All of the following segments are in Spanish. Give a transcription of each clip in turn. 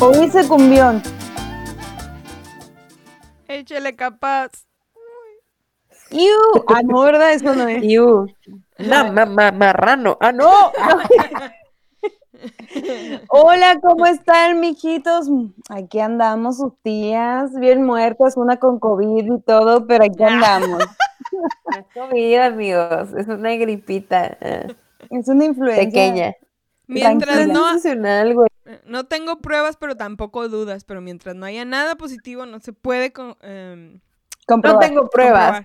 O hice cumbión. Échale capaz. ¡Iu! Ah, no, ¿verdad? Eso no es. Iu. No, ma- ma- marrano. Ah, no. Hola, ¿cómo están, mijitos? Aquí andamos, sus tías, bien muertas, una con COVID y todo, pero aquí andamos. No es COVID, amigos. Es una gripita eh, Es una influencia. pequeña. Mientras Tranquila. no, eh, no tengo pruebas, pero tampoco dudas. Pero mientras no haya nada positivo, no se puede con- em, No tengo pruebas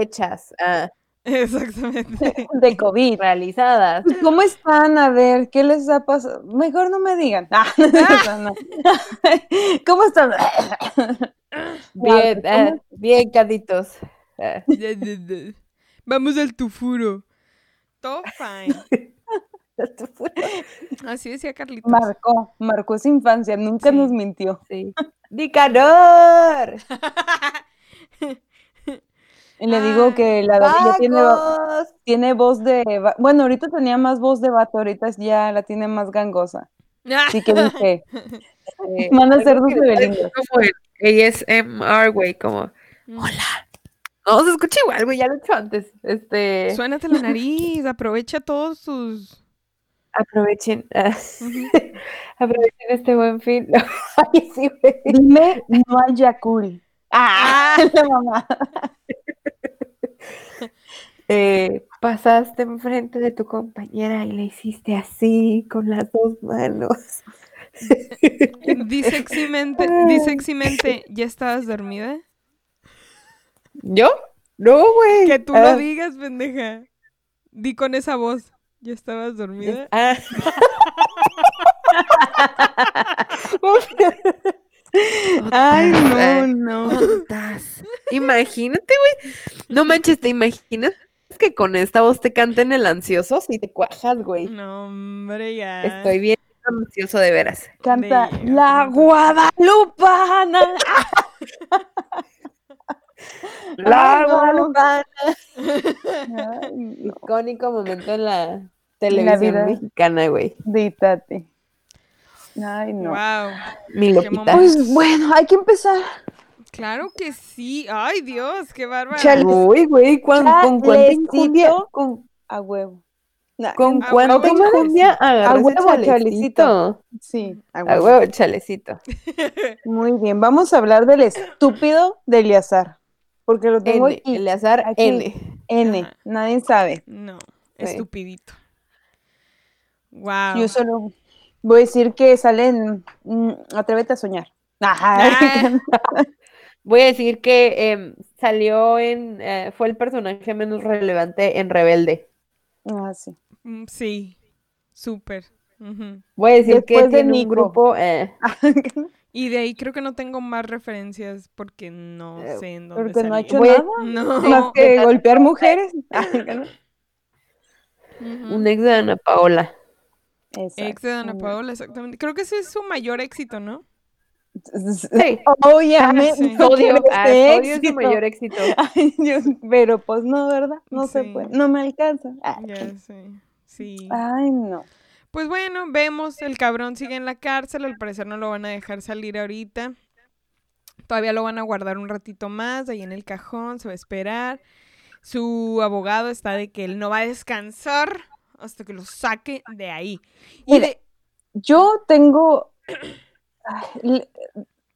hechas, ah, Exactamente. De COVID. realizadas. Pues, ¿Cómo están? A ver, ¿qué les ha pasado? Mejor no me digan. Ah. ¿Cómo están? Bien, ¿cómo ah, bien, caditos. Vamos al tufuro. Todo fine. Así decía Carlitos. Marcó, marcó su infancia, nunca Sí. nos mintió. sí. ¡Nicanor! Y le digo que la tiene, tiene voz de... Bueno, ahorita tenía más voz de vato, ahorita ya la tiene más gangosa. Así que dije, Eh, Van a ser algo dos que- Belindas. Como el ASMR, güey, como... Mm. No, se escucha igual, güey, ya lo he hecho antes. Este... Suénate la nariz, aprovecha todos tus... Aprovechen, ah, aprovechen este buen fin. Ay, sí, güey. dime, no hay Yakul. Ah, la mamá. Eh, pasaste enfrente de tu compañera y le hiciste así con las dos manos. Di sexymente, di sexymente, ¿ya estabas dormida? ¿Yo? No, güey. Que tú Ah, lo digas, pendeja. Di con esa voz. ¿Ya estabas dormida? ah. Ay, no, no. Tontas. Imagínate, güey. No manches, ¿te imaginas que con esta voz te canten el ansioso? Si te cuajas, güey. No, hombre, ya. Estoy bien ansioso de veras. Canta La. Guadalupana. La. Guadalupana. Ay, no. Icónico momento en la televisión vida. mexicana, güey. Dítate. Ay, no. Wow. Mi momento. Pues bueno, hay que empezar. Claro que sí. Ay, Dios, qué bárbara. Chale. Uy, güey, ¿cuán- ¿con cuánta? ¿Con, A huevo. Con A cuánta A huevo, chalecito. chalecito? Sí, a A huevo. chalecito. Muy bien, vamos a hablar del estúpido de Eliazar. Porque lo tengo N, aquí. Eleazar aquí. N. N. Ajá. Nadie sabe. No, Sí. Wow. Yo solo voy a decir que salen. mm, Atrévete a soñar. Ajá. Ah. Voy a decir que em, salió en, eh, fue el personaje menos relevante en Rebelde. Ah, sí. Mm, Sí, súper. Voy a decir que Después de tiene un Nico. grupo, eh, Y de ahí creo que no tengo más referencias porque no Eh, sé en dónde Porque no ha hecho Voy a- nada. No. Más que golpear mujeres. Un ex de Ana Paola. Ex de Dana. Paola, exactamente. Creo que ese es su mayor éxito, ¿no? Sí. Obviamente. sí. Ah, ese Sodio es su éxito. mayor éxito. Ay, Dios, pero pues no, ¿verdad? No se Sí. puede. No me alcanza. Ay, Ya sé. Sí. Ay, no. Pues bueno, vemos, el cabrón sigue en la cárcel, al parecer no lo van a dejar salir ahorita. Todavía lo van a guardar un ratito más ahí en el cajón, se va a esperar. Su abogado está de que él no va a descansar hasta que lo saque de ahí. Y Mira, de- Yo tengo. Ay,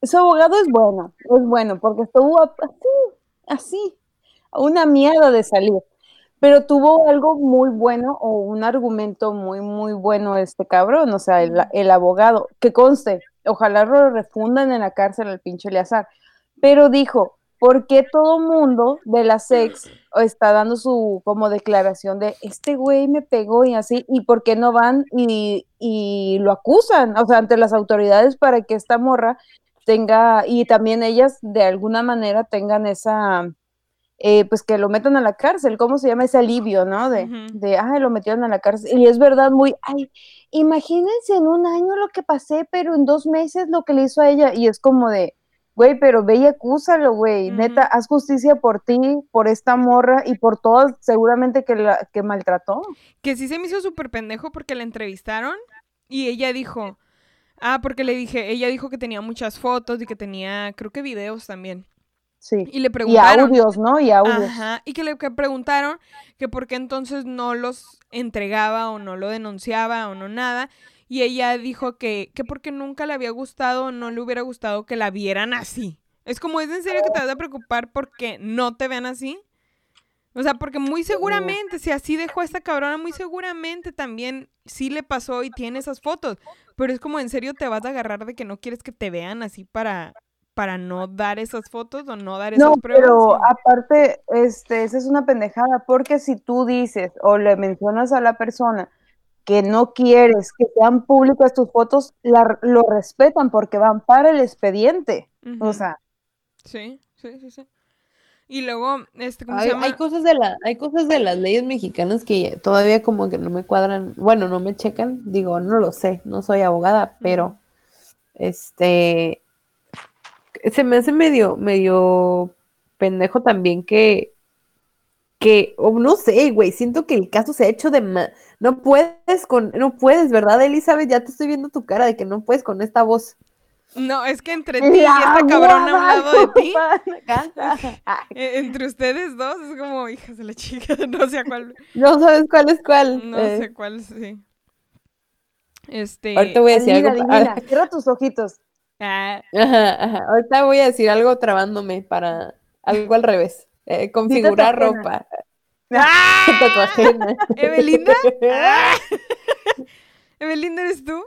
Su abogado es bueno, es bueno, porque estuvo así, así, una mierda de salir. Pero tuvo algo muy bueno o un argumento muy, muy bueno este cabrón, o sea, el, el abogado, que conste, ojalá lo refundan en la cárcel al pinche Eleazar. Pero dijo, ¿por qué todo mundo de la sex está dando su como declaración de este güey me pegó y así, y por qué no van y, y lo acusan, o sea, ante las autoridades para que esta morra tenga, y también ellas de alguna manera tengan esa, eh, pues que lo metan a la cárcel, ¿cómo se llama ese alivio, no? De, de, ay, lo metieron a la cárcel, y es verdad muy, ay, imagínense en un año lo que pasé, pero en dos meses lo que le hizo a ella, y es como de, güey, pero ve y acúsalo, güey, neta, haz justicia por ti, por esta morra y por todas seguramente que la que maltrató. que sí se me hizo súper pendejo porque la entrevistaron y ella dijo, Ah, porque le dije, ella dijo que tenía muchas fotos y que tenía, creo que videos también. Sí. Y le Y preguntaron. audios, ¿no? Y audios. Ajá, y que le que preguntaron que por qué entonces no los entregaba o no lo denunciaba o no nada. Y ella dijo que, que porque nunca le había gustado o no le hubiera gustado que la vieran así. Es como, ¿es en serio que te vas a preocupar porque no te vean así? O sea, porque muy seguramente, si así dejó a esta cabrona, muy seguramente también sí le pasó y tiene esas fotos. Pero es como, ¿en serio te vas a agarrar de que no quieres que te vean así para, para no dar esas fotos o no dar esas No, pruebas? pero aparte, este, esa es una pendejada, porque si tú dices o le mencionas a la persona que no quieres que sean públicas tus fotos, la- lo respetan porque van para el expediente. O sea, Sí, sí, sí, sí. Y luego, este, ¿cómo Hay, se llama? hay cosas de la, hay cosas de las leyes mexicanas que todavía como que no me cuadran, bueno, no me checan, digo, no lo sé, no soy abogada, pero este se me hace medio, medio pendejo también que, que, o no sé, güey, siento que el caso se ha hecho de ma- no puedes con, no puedes, ¿verdad, Elizabeth? Ya te estoy viendo tu cara de que no puedes con esta voz. No, es que entre ti y esta cabrona a un lado de ti, eh, entre ustedes dos, es como, hijas de la chica, no sé a cuál, No sabes cuál es cuál. no Eh, sé cuál, sí. Este, Ahorita voy a decir algo. adivina, cierra tus ojitos. ah, Ajá, ajá. Ahorita voy a decir algo trabándome para algo al revés. Eh, configurar ropa. ¡Ah! ¿Evelinda? ¡Ah! ¿Evelinda eres tú?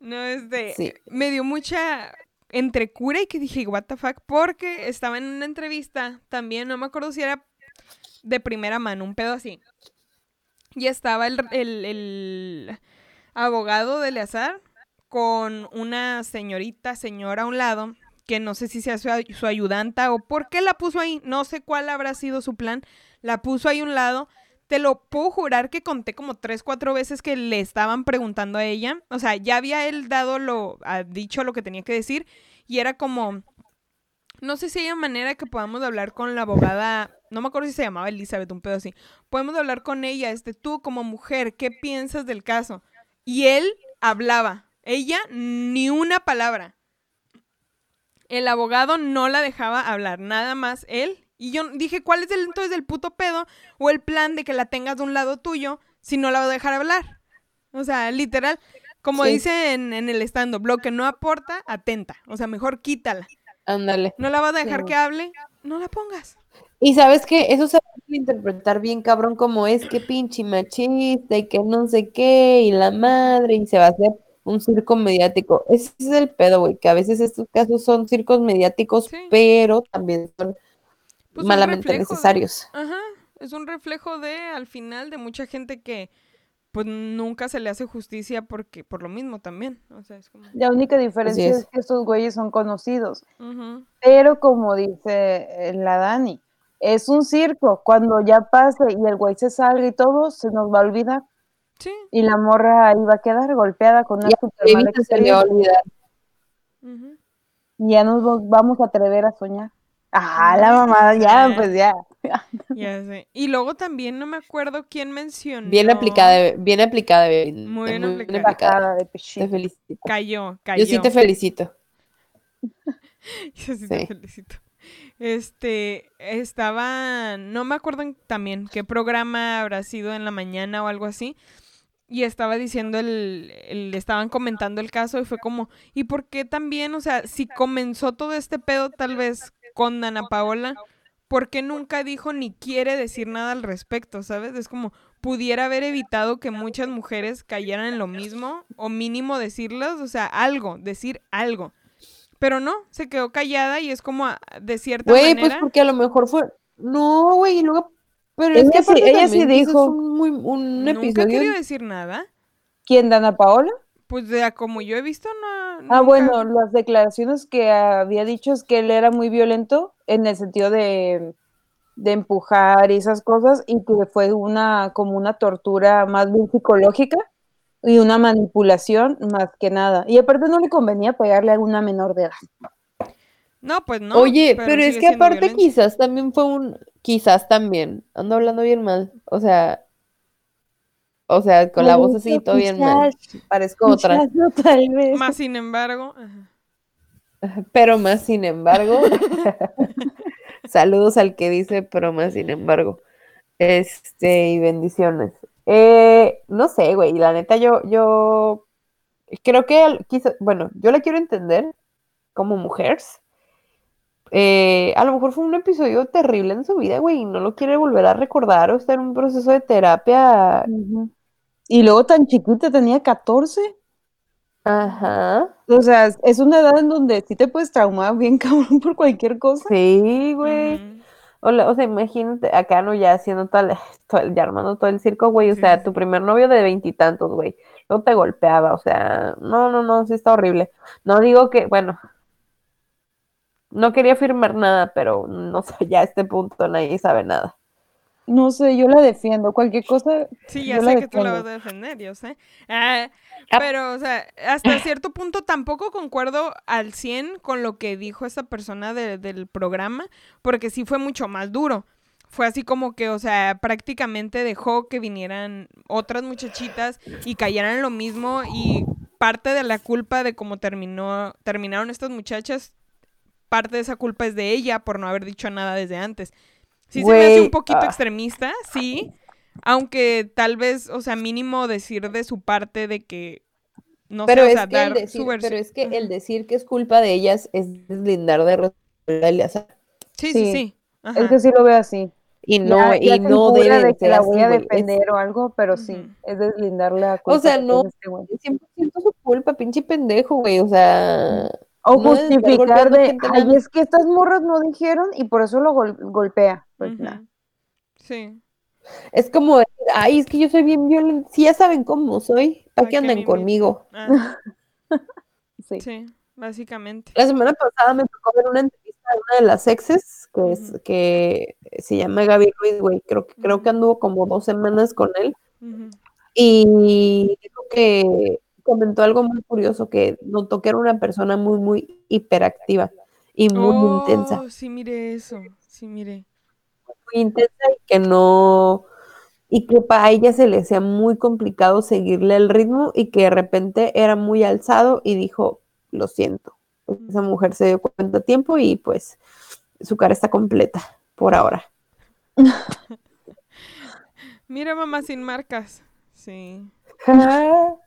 No, este, Sí. me dio mucha entre cura y que dije, what the fuck, porque estaba en una entrevista también, no me acuerdo si era de primera mano, un pedo así. Y estaba el, el- el abogado de Eleazar con una señorita, señora a un lado, que no sé si sea su, su ayudanta o por qué la puso ahí, no sé cuál habrá sido su plan, la puso ahí a un lado. Te lo puedo jurar que conté como tres, cuatro veces que le estaban preguntando a ella. O sea, ya había él dado lo, ha dicho lo que tenía que decir y era como, no sé si hay manera que podamos hablar con la abogada, no me acuerdo si se llamaba Elizabeth, un pedo así. Podemos hablar con ella, este, tú como mujer, ¿qué piensas del caso? Y él hablaba, ella ni una palabra. El abogado no la dejaba hablar, nada más él. Y yo dije, ¿cuál es el entonces el puto pedo o el plan de que la tengas de un lado tuyo si no la va a dejar hablar? O sea, literal, como Sí. dice en, en el stand-up, lo que no aporta, atenta. O sea, mejor quítala. Ándale. ¿No la vas a dejar Sí. que hable? No la pongas. Y sabes que eso se puede interpretar bien cabrón como es que pinche machista y que no sé qué y la madre y se va a hacer un circo mediático. Ese es el pedo, güey, que a veces estos casos son circos mediáticos, Sí. pero también son Pues malamente de- necesarios. Ajá, es un reflejo de, al final, de mucha gente que pues nunca se le hace justicia porque por lo mismo también. O sea, es como... La única diferencia es. es. que estos güeyes son conocidos. Pero como dice eh, la Dani, es un circo. Cuando ya pase y el güey se salga y todo, se nos va a olvidar. Sí. Y la morra ahí va a quedar golpeada con una Y a super mala Evita se le va a olvidar. ya nos va- vamos a atrever a soñar. Ah, la mamada, ya, Ah. pues ya. Ya sé. Y luego también no me acuerdo quién mencionó. Bien aplicada, bien aplicada, Muy bien muy aplicada. Bajada de Te felicito. Cayó, cayó. Yo sí te felicito. Yo sí te Sí. felicito. Este, estaba, no me acuerdo también qué programa habrá sido en la mañana o algo así. Y estaba diciendo el, el- estaban comentando el caso y fue como, ¿y por qué también? O sea, si comenzó todo este pedo tal vez con Ana Paola, ¿por qué nunca dijo ni quiere decir nada al respecto? ¿Sabes? Es como, pudiera haber evitado que muchas mujeres cayeran en lo mismo o mínimo decirlas, o sea, algo, decir algo. Pero no, se quedó callada y es como a- de cierta Güey, pues manera. porque a lo mejor fue. No, güey, y luego. Pero es que sí- ella sí dijo. Es un, muy, un nunca episodio. quería decir nada. ¿Quién, Dana Paola? Pues de a como yo he visto, no. Ah, nunca- bueno, las declaraciones que había dicho es que él era muy violento en el sentido de, de empujar y esas cosas y que fue una como una tortura más bien psicológica y una manipulación más que nada. Y aparte no le convenía pegarle a una menor de edad. No, pues no. Oye, pero, es que aparte violencia. quizás también fue un. Quizás también. Ando hablando bien mal. O sea. O sea, con la voz así, todo bien mal. Parezco otra. Quizás no, tal vez. Más sin embargo. ajá. Pero más sin embargo. Saludos al que dice, pero más sin embargo. Este, y bendiciones. Eh, no sé, güey, la neta, yo, yo creo que al- quizá- bueno, yo la quiero entender como mujeres. Eh, a lo mejor fue un episodio terrible en su vida, güey, y no lo quiere volver a recordar o está en un proceso de terapia. Y luego tan chiquita, tenía 14. Ajá. O sea, es una edad en donde sí te puedes traumar bien cabrón por cualquier cosa. Sí, güey. O, sea, imagínate, acá no ya haciendo todo el, todo el- ya armando todo el circo, güey. O Sí, sea, tu primer novio de veintitantos, güey. Luego te golpeaba, o sea, no, no, no, sí está horrible. No digo que, bueno, no quería afirmar nada, pero no sé, ya a este punto nadie sabe nada. No sé, yo la defiendo. Cualquier cosa. Sí, ya yo la sé que tú la defiendo. vas a defender, yo sé. Ah, Ah. pero, o sea, hasta cierto punto tampoco concuerdo al 100 con lo que dijo esa persona de- del programa, porque sí fue mucho más duro. Fue así como que, o sea, prácticamente dejó que vinieran otras muchachitas y cayeran lo mismo y parte de la culpa de cómo terminó, terminaron estas muchachas, parte de esa culpa es de ella por no haber dicho nada desde antes. Sí se me hace un poquito ah. extremista, sí, aunque tal vez, o sea, mínimo decir de su parte de que no Pero sé, o es sea, que el dar decir, su versión. pero es que el decir que es culpa de ellas es deslindar de responsabilidad. o Sí, sí, Sí, sí. Es Ajá. que sí lo veo así. Y no, ya y no debe de que la voy a. Es- defender o algo, pero sí, Ujú. es deslindar la culpa. O sea, no, tiene este güey. es 100% su culpa, pinche pendejo, güey. O sea, O no justificar de, ay, es que estas morras no dijeron y por eso lo gol- golpea. Pues. Sí. es como, decir, ay, es que yo soy bien violenta. Si ya saben cómo soy, ¿para ¿Pa' qué andan me conmigo? Ah, Sí. sí, básicamente. La semana pasada me tocó ver una entrevista de una de las exes, que es, que se llama Gaby Ruiz, güey. Creo que, creo que anduvo como dos semanas con él. Y dijo que comentó algo muy curioso, que notó que era una persona muy, muy hiperactiva y muy intensa. Oh, sí, mire eso. Sí, mire. muy intensa y que no, y que para ella se le hacía muy complicado seguirle el ritmo y que de repente era muy alzado y dijo, lo siento. Esa mujer se dio cuenta a tiempo y pues su cara está completa por ahora. Mira, mamá sin marcas. Sí.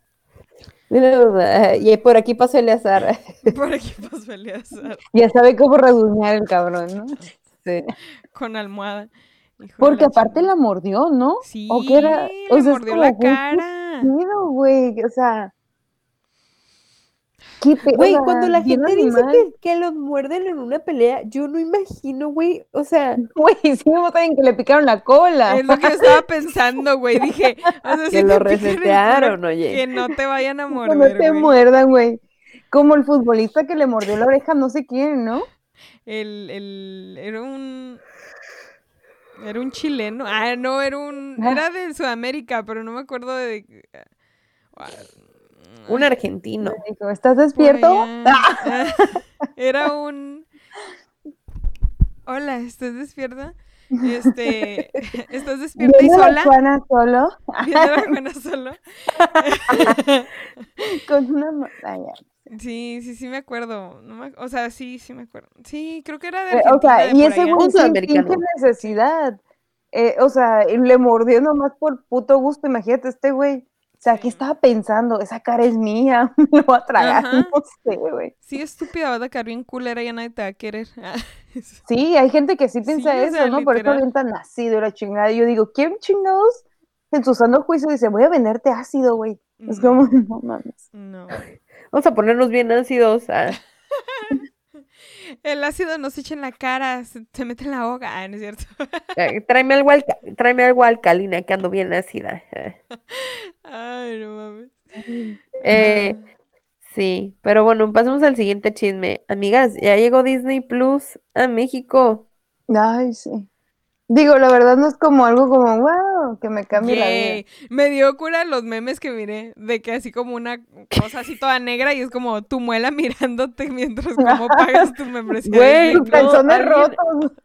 Y por aquí pasó Eleazar. Por aquí pasó Eleazar Ya sabe cómo rasguñar el cabrón, ¿no? Sí. con almohada. Hijo Porque la aparte la mordió, ¿no? Sí, ¿O qué era? O sea, mordió la cara. miedo, güey. O sea. ¿Qué pe- o Güey, cuando la gente dice que, que los muerden en una pelea, yo no imagino, güey, o sea, Güey, sí me matan que le picaron la cola. Es lo que yo estaba pensando, güey. Dije, o sea, si que lo resetearon, oye. Que no te vayan a Que no morder, te muerdan, güey. Como el futbolista que le mordió la oreja, no sé quién, ¿no? El, el, era un... Era un chileno. Ah, no, era un... Ah. Era de Sudamérica, pero no me acuerdo de... ah, Un argentino. Dijo, ¿estás despierto? allá. Era un... Hola, ¿estás despierta? Este... ¿Estás despierta y ¿Viene la sola? Juana solo? ¿Viendo a la Juana solo? Con una... ya. Sí, sí, sí me acuerdo. No me- o sea, sí, sí me acuerdo. Sí, creo que era de Eh, o sea, Argentina, de y ese sin sudamericano. pinche necesidad. Eh, o sea, le mordió nomás por puto gusto. Imagínate este güey. O sea, ¿qué estaba pensando? Esa cara es mía, me lo voy a tragar. Ajá. No sé, güey. Sí, estúpida, vas a quedar bien culera, ya nadie te va a querer. Ah. Sí, hay gente que sí piensa Sí, eso, sea, ¿no? Por eso avientan ácido y la chingada. Y yo digo, ¿quién chingados? En su sano juicio dice, voy a venderte ácido, güey. Es como, no mames. No. Vamos a ponernos bien ácidos. ah. El ácido no se echa en la cara, se, se mete en la boca. Ah, no es cierto. Eh, tráeme, algo tráeme algo alcalina, que ando bien ácida. Ay, no mames. Eh, sí, pero bueno, pasemos al siguiente chisme. Amigas, ya llegó Disney Plus a México. Ay, sí. Digo, la verdad no es como algo como, wow, que me cambie la vida. Me dio cura los memes que miré, de que así como una cosa así toda negra y es como tu muela mirándote mientras como pagas tu membresía. de Güey, Plus. calzones rotos.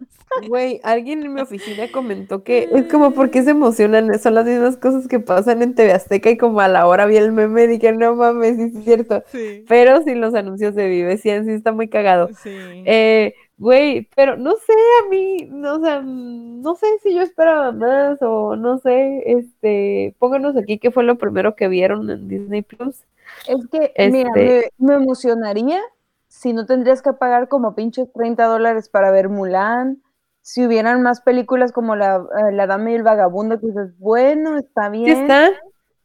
Güey, alguien en mi oficina comentó que es como porque se emocionan, son las mismas cosas que pasan en TV Azteca y como a la hora vi el meme y dije, no mames, sí es cierto. Sí. Pero sin los anuncios de Vive 100 sí está muy cagado. Sí. Eh, güey, pero no sé, a mí, no, o sea, no sé si yo esperaba más o no sé, este, pónganos aquí qué fue lo primero que vieron en Disney Plus. Es que, mira, Este- me, me emocionaría si no tendrías que pagar como pinches 30 dólares para ver Mulan, si hubieran más películas como La, eh, la Dama y el Vagabundo, que dices, bueno, está bien. ¿Sí está?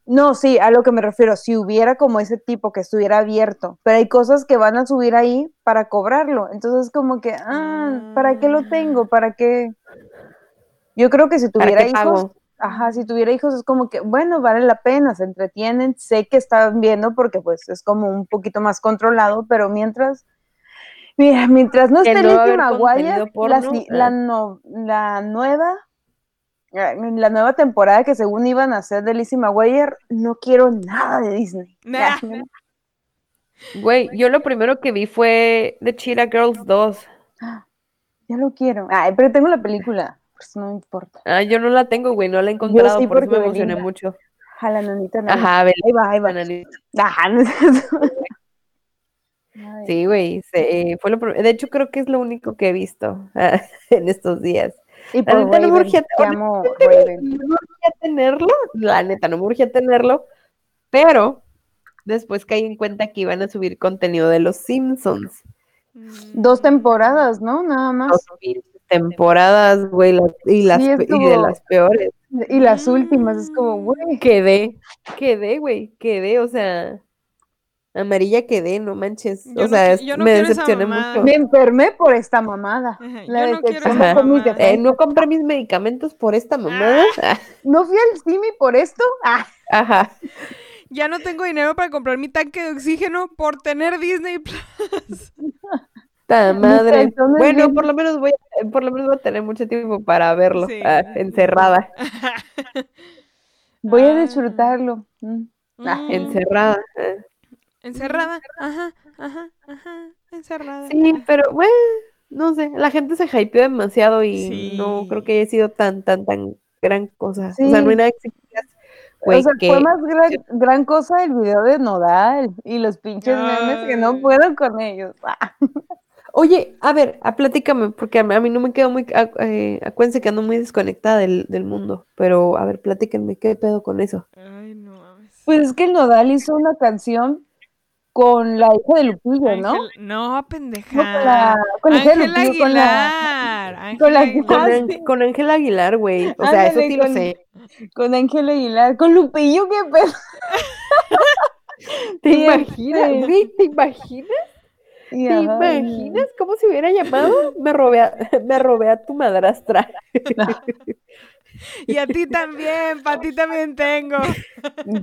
No, sí, a lo que me refiero, si hubiera como ese tipo que estuviera abierto, pero hay cosas que van a subir ahí para cobrarlo, entonces como que, ah, ¿para qué lo tengo? ¿Para qué? Yo creo que si ¿Para tuviera hijos, pago? ajá, si tuviera hijos es como que, bueno, vale la pena, se entretienen, sé que están viendo porque pues es como un poquito más controlado, pero mientras, mira, mientras no esté no va a Lizzie haber McGuire, contenido la, ah. la, no- la nueva, eh, la nueva temporada que según iban a hacer de Lizzie McGuire, no quiero nada de Disney. Nah. Ya, Güey, yo lo primero que vi fue The Cheetah Girls 2. ya lo quiero. Ay, pero tengo la película, pues no me importa. Ah, yo no la tengo, güey, no la he encontrado, sí, por eso me emocioné Belinda. mucho. A la nanita, nanita. Ajá, Belinda, Ahí va, ahí va. nanita. Ajá, no es. Ay, Sí, güey, se- fue lo De hecho, creo que es lo único que he visto en estos días. Y La por neta no me urgía, Raven. no me urgía tenerlo, la neta, no me urgía tenerlo, pero después caí en cuenta que iban a subir contenido de los Simpsons. Dos temporadas, ¿no? Nada más. Dos mil temporadas, güey, y, las, Sí, y de las peores. Y las últimas, es como, güey. Quedé, quedé, güey, quedé, o sea, amarilla quedé, no manches. Yo o no sea, qui- yo no me decepcioné mucho. Me enfermé por esta mamada. Ajá, La yo no mamada. Eh, no compré mis medicamentos por esta mamada. Ah, ¿No fui al Simi por esto? Ah, Ajá. Ya no tengo dinero para comprar mi tanque de oxígeno por tener Disney Plus. Ta madre. Bueno, por lo menos voy a, por lo menos voy a tener mucho tiempo para verlo, Sí. ah, encerrada, voy a Ah. disfrutarlo. Mm. Ah, Mm, encerrada. Ah. Encerrada. Ajá, ajá, ajá. Encerrada. Sí, pero bueno, no sé, la gente se hypeó demasiado y no creo que haya sido tan, tan, tan gran cosa. O sea, no hay nada que güey, o sea, que fue más gran, gran cosa el video de Nodal y los pinches memes que no puedo con ellos. Ah. Oye, a ver, a, platícame, porque a, mí- a mí no me quedo muy, a- eh, acuérdense que ando muy desconectada del, del mundo, pero a ver, platíquenme, ¿qué pedo con eso? Ay, no mames. Pues es que el Nodal hizo una canción con la hija de Lupillo, ¿no? Ángel- No, No, pendeja. con la, con la hija de Ángela Lupillo, con la, Aguilar. con la- Ángela Con, Ah, Aguilar. Ángel- con Ángel güey, o sea, eso sí lo con- sé. con Ángel Aguilar, con Lupillo, qué pedo. ¿Te imaginas, este. güey? ¿Te imaginas? ¿Te imaginas cómo se hubiera llamado? Me robé a, me robé a tu madrastra. Y a ti también, para ti también tengo.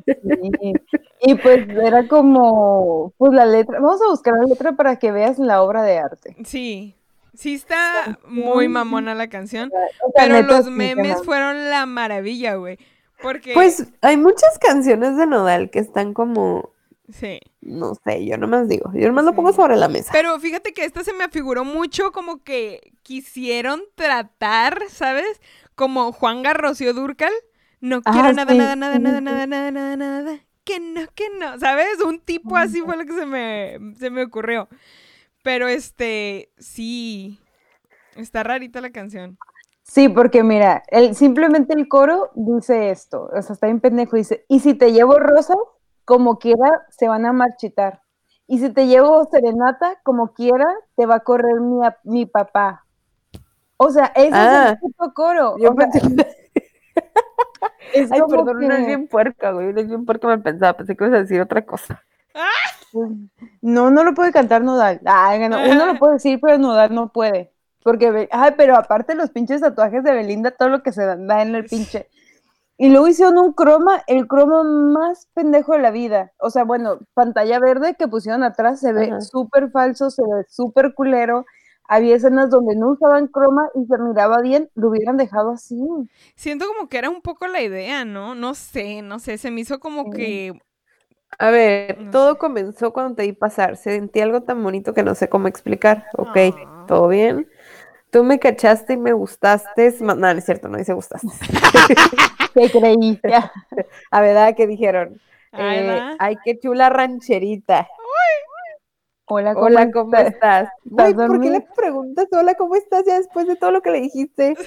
sí. Y pues era como, pues la letra, vamos a buscar la letra para que veas la obra de arte. Sí. Sí está muy mamona la canción, O sea, pero los memes fueron la maravilla, güey. Porque Pues hay muchas canciones de Nodal que están como, sí. no sé, yo nomás digo, yo nomás lo pongo sobre la mesa. Pero fíjate que esta se me afiguró mucho como que quisieron tratar, ¿sabes? Como Juan Garrocio Durcal. No quiero Ah, nada, sí, nada, nada, nada, sí. nada, nada, nada, nada. Que no, que no. ¿Sabes? Un tipo así fue lo que se me, se me ocurrió. Pero este, sí. Está rarita la canción. Sí, porque mira, el, simplemente el coro dice esto, o sea, está bien pendejo, dice, y si te llevo rosas, como quiera, se van a marchitar. Y si te llevo serenata, como quiera, te va a correr mi, mi papá. O sea, ese Ah, es el puto coro. Yo o sea, pensé- es Ay, perdón, no es que- bien puerca, güey, no es bien puerca mal pensada, pensé que ibas a decir otra cosa. No, no lo puede cantar Nodal. Ay, no, uno lo puede decir, pero Nodal no puede. Porque, ay, pero aparte los pinches tatuajes de Belinda, todo lo que se da en el pinche. Y luego hicieron un croma, el croma más pendejo de la vida. O sea, bueno, pantalla verde que pusieron atrás se ve súper falso, se ve súper culero. Había escenas donde no usaban croma y se miraba bien, lo hubieran dejado así. Siento como que era un poco la idea, ¿no? No sé, no sé. Se me hizo como Sí. que. A ver, No todo comenzó cuando te vi pasar. Sentí algo tan bonito que no sé cómo explicar. Ok, Ah. todo bien. Tú me cachaste y me gustaste. No, no es cierto, no dice gustaste. Te creí. Ya. A verdad que dijeron. Eh, ay, qué chula rancherita. Hola, ¿cómo Hola, ¿cómo estás? estás? ¿por qué le preguntas hola, cómo estás ya después de todo lo que le dijiste?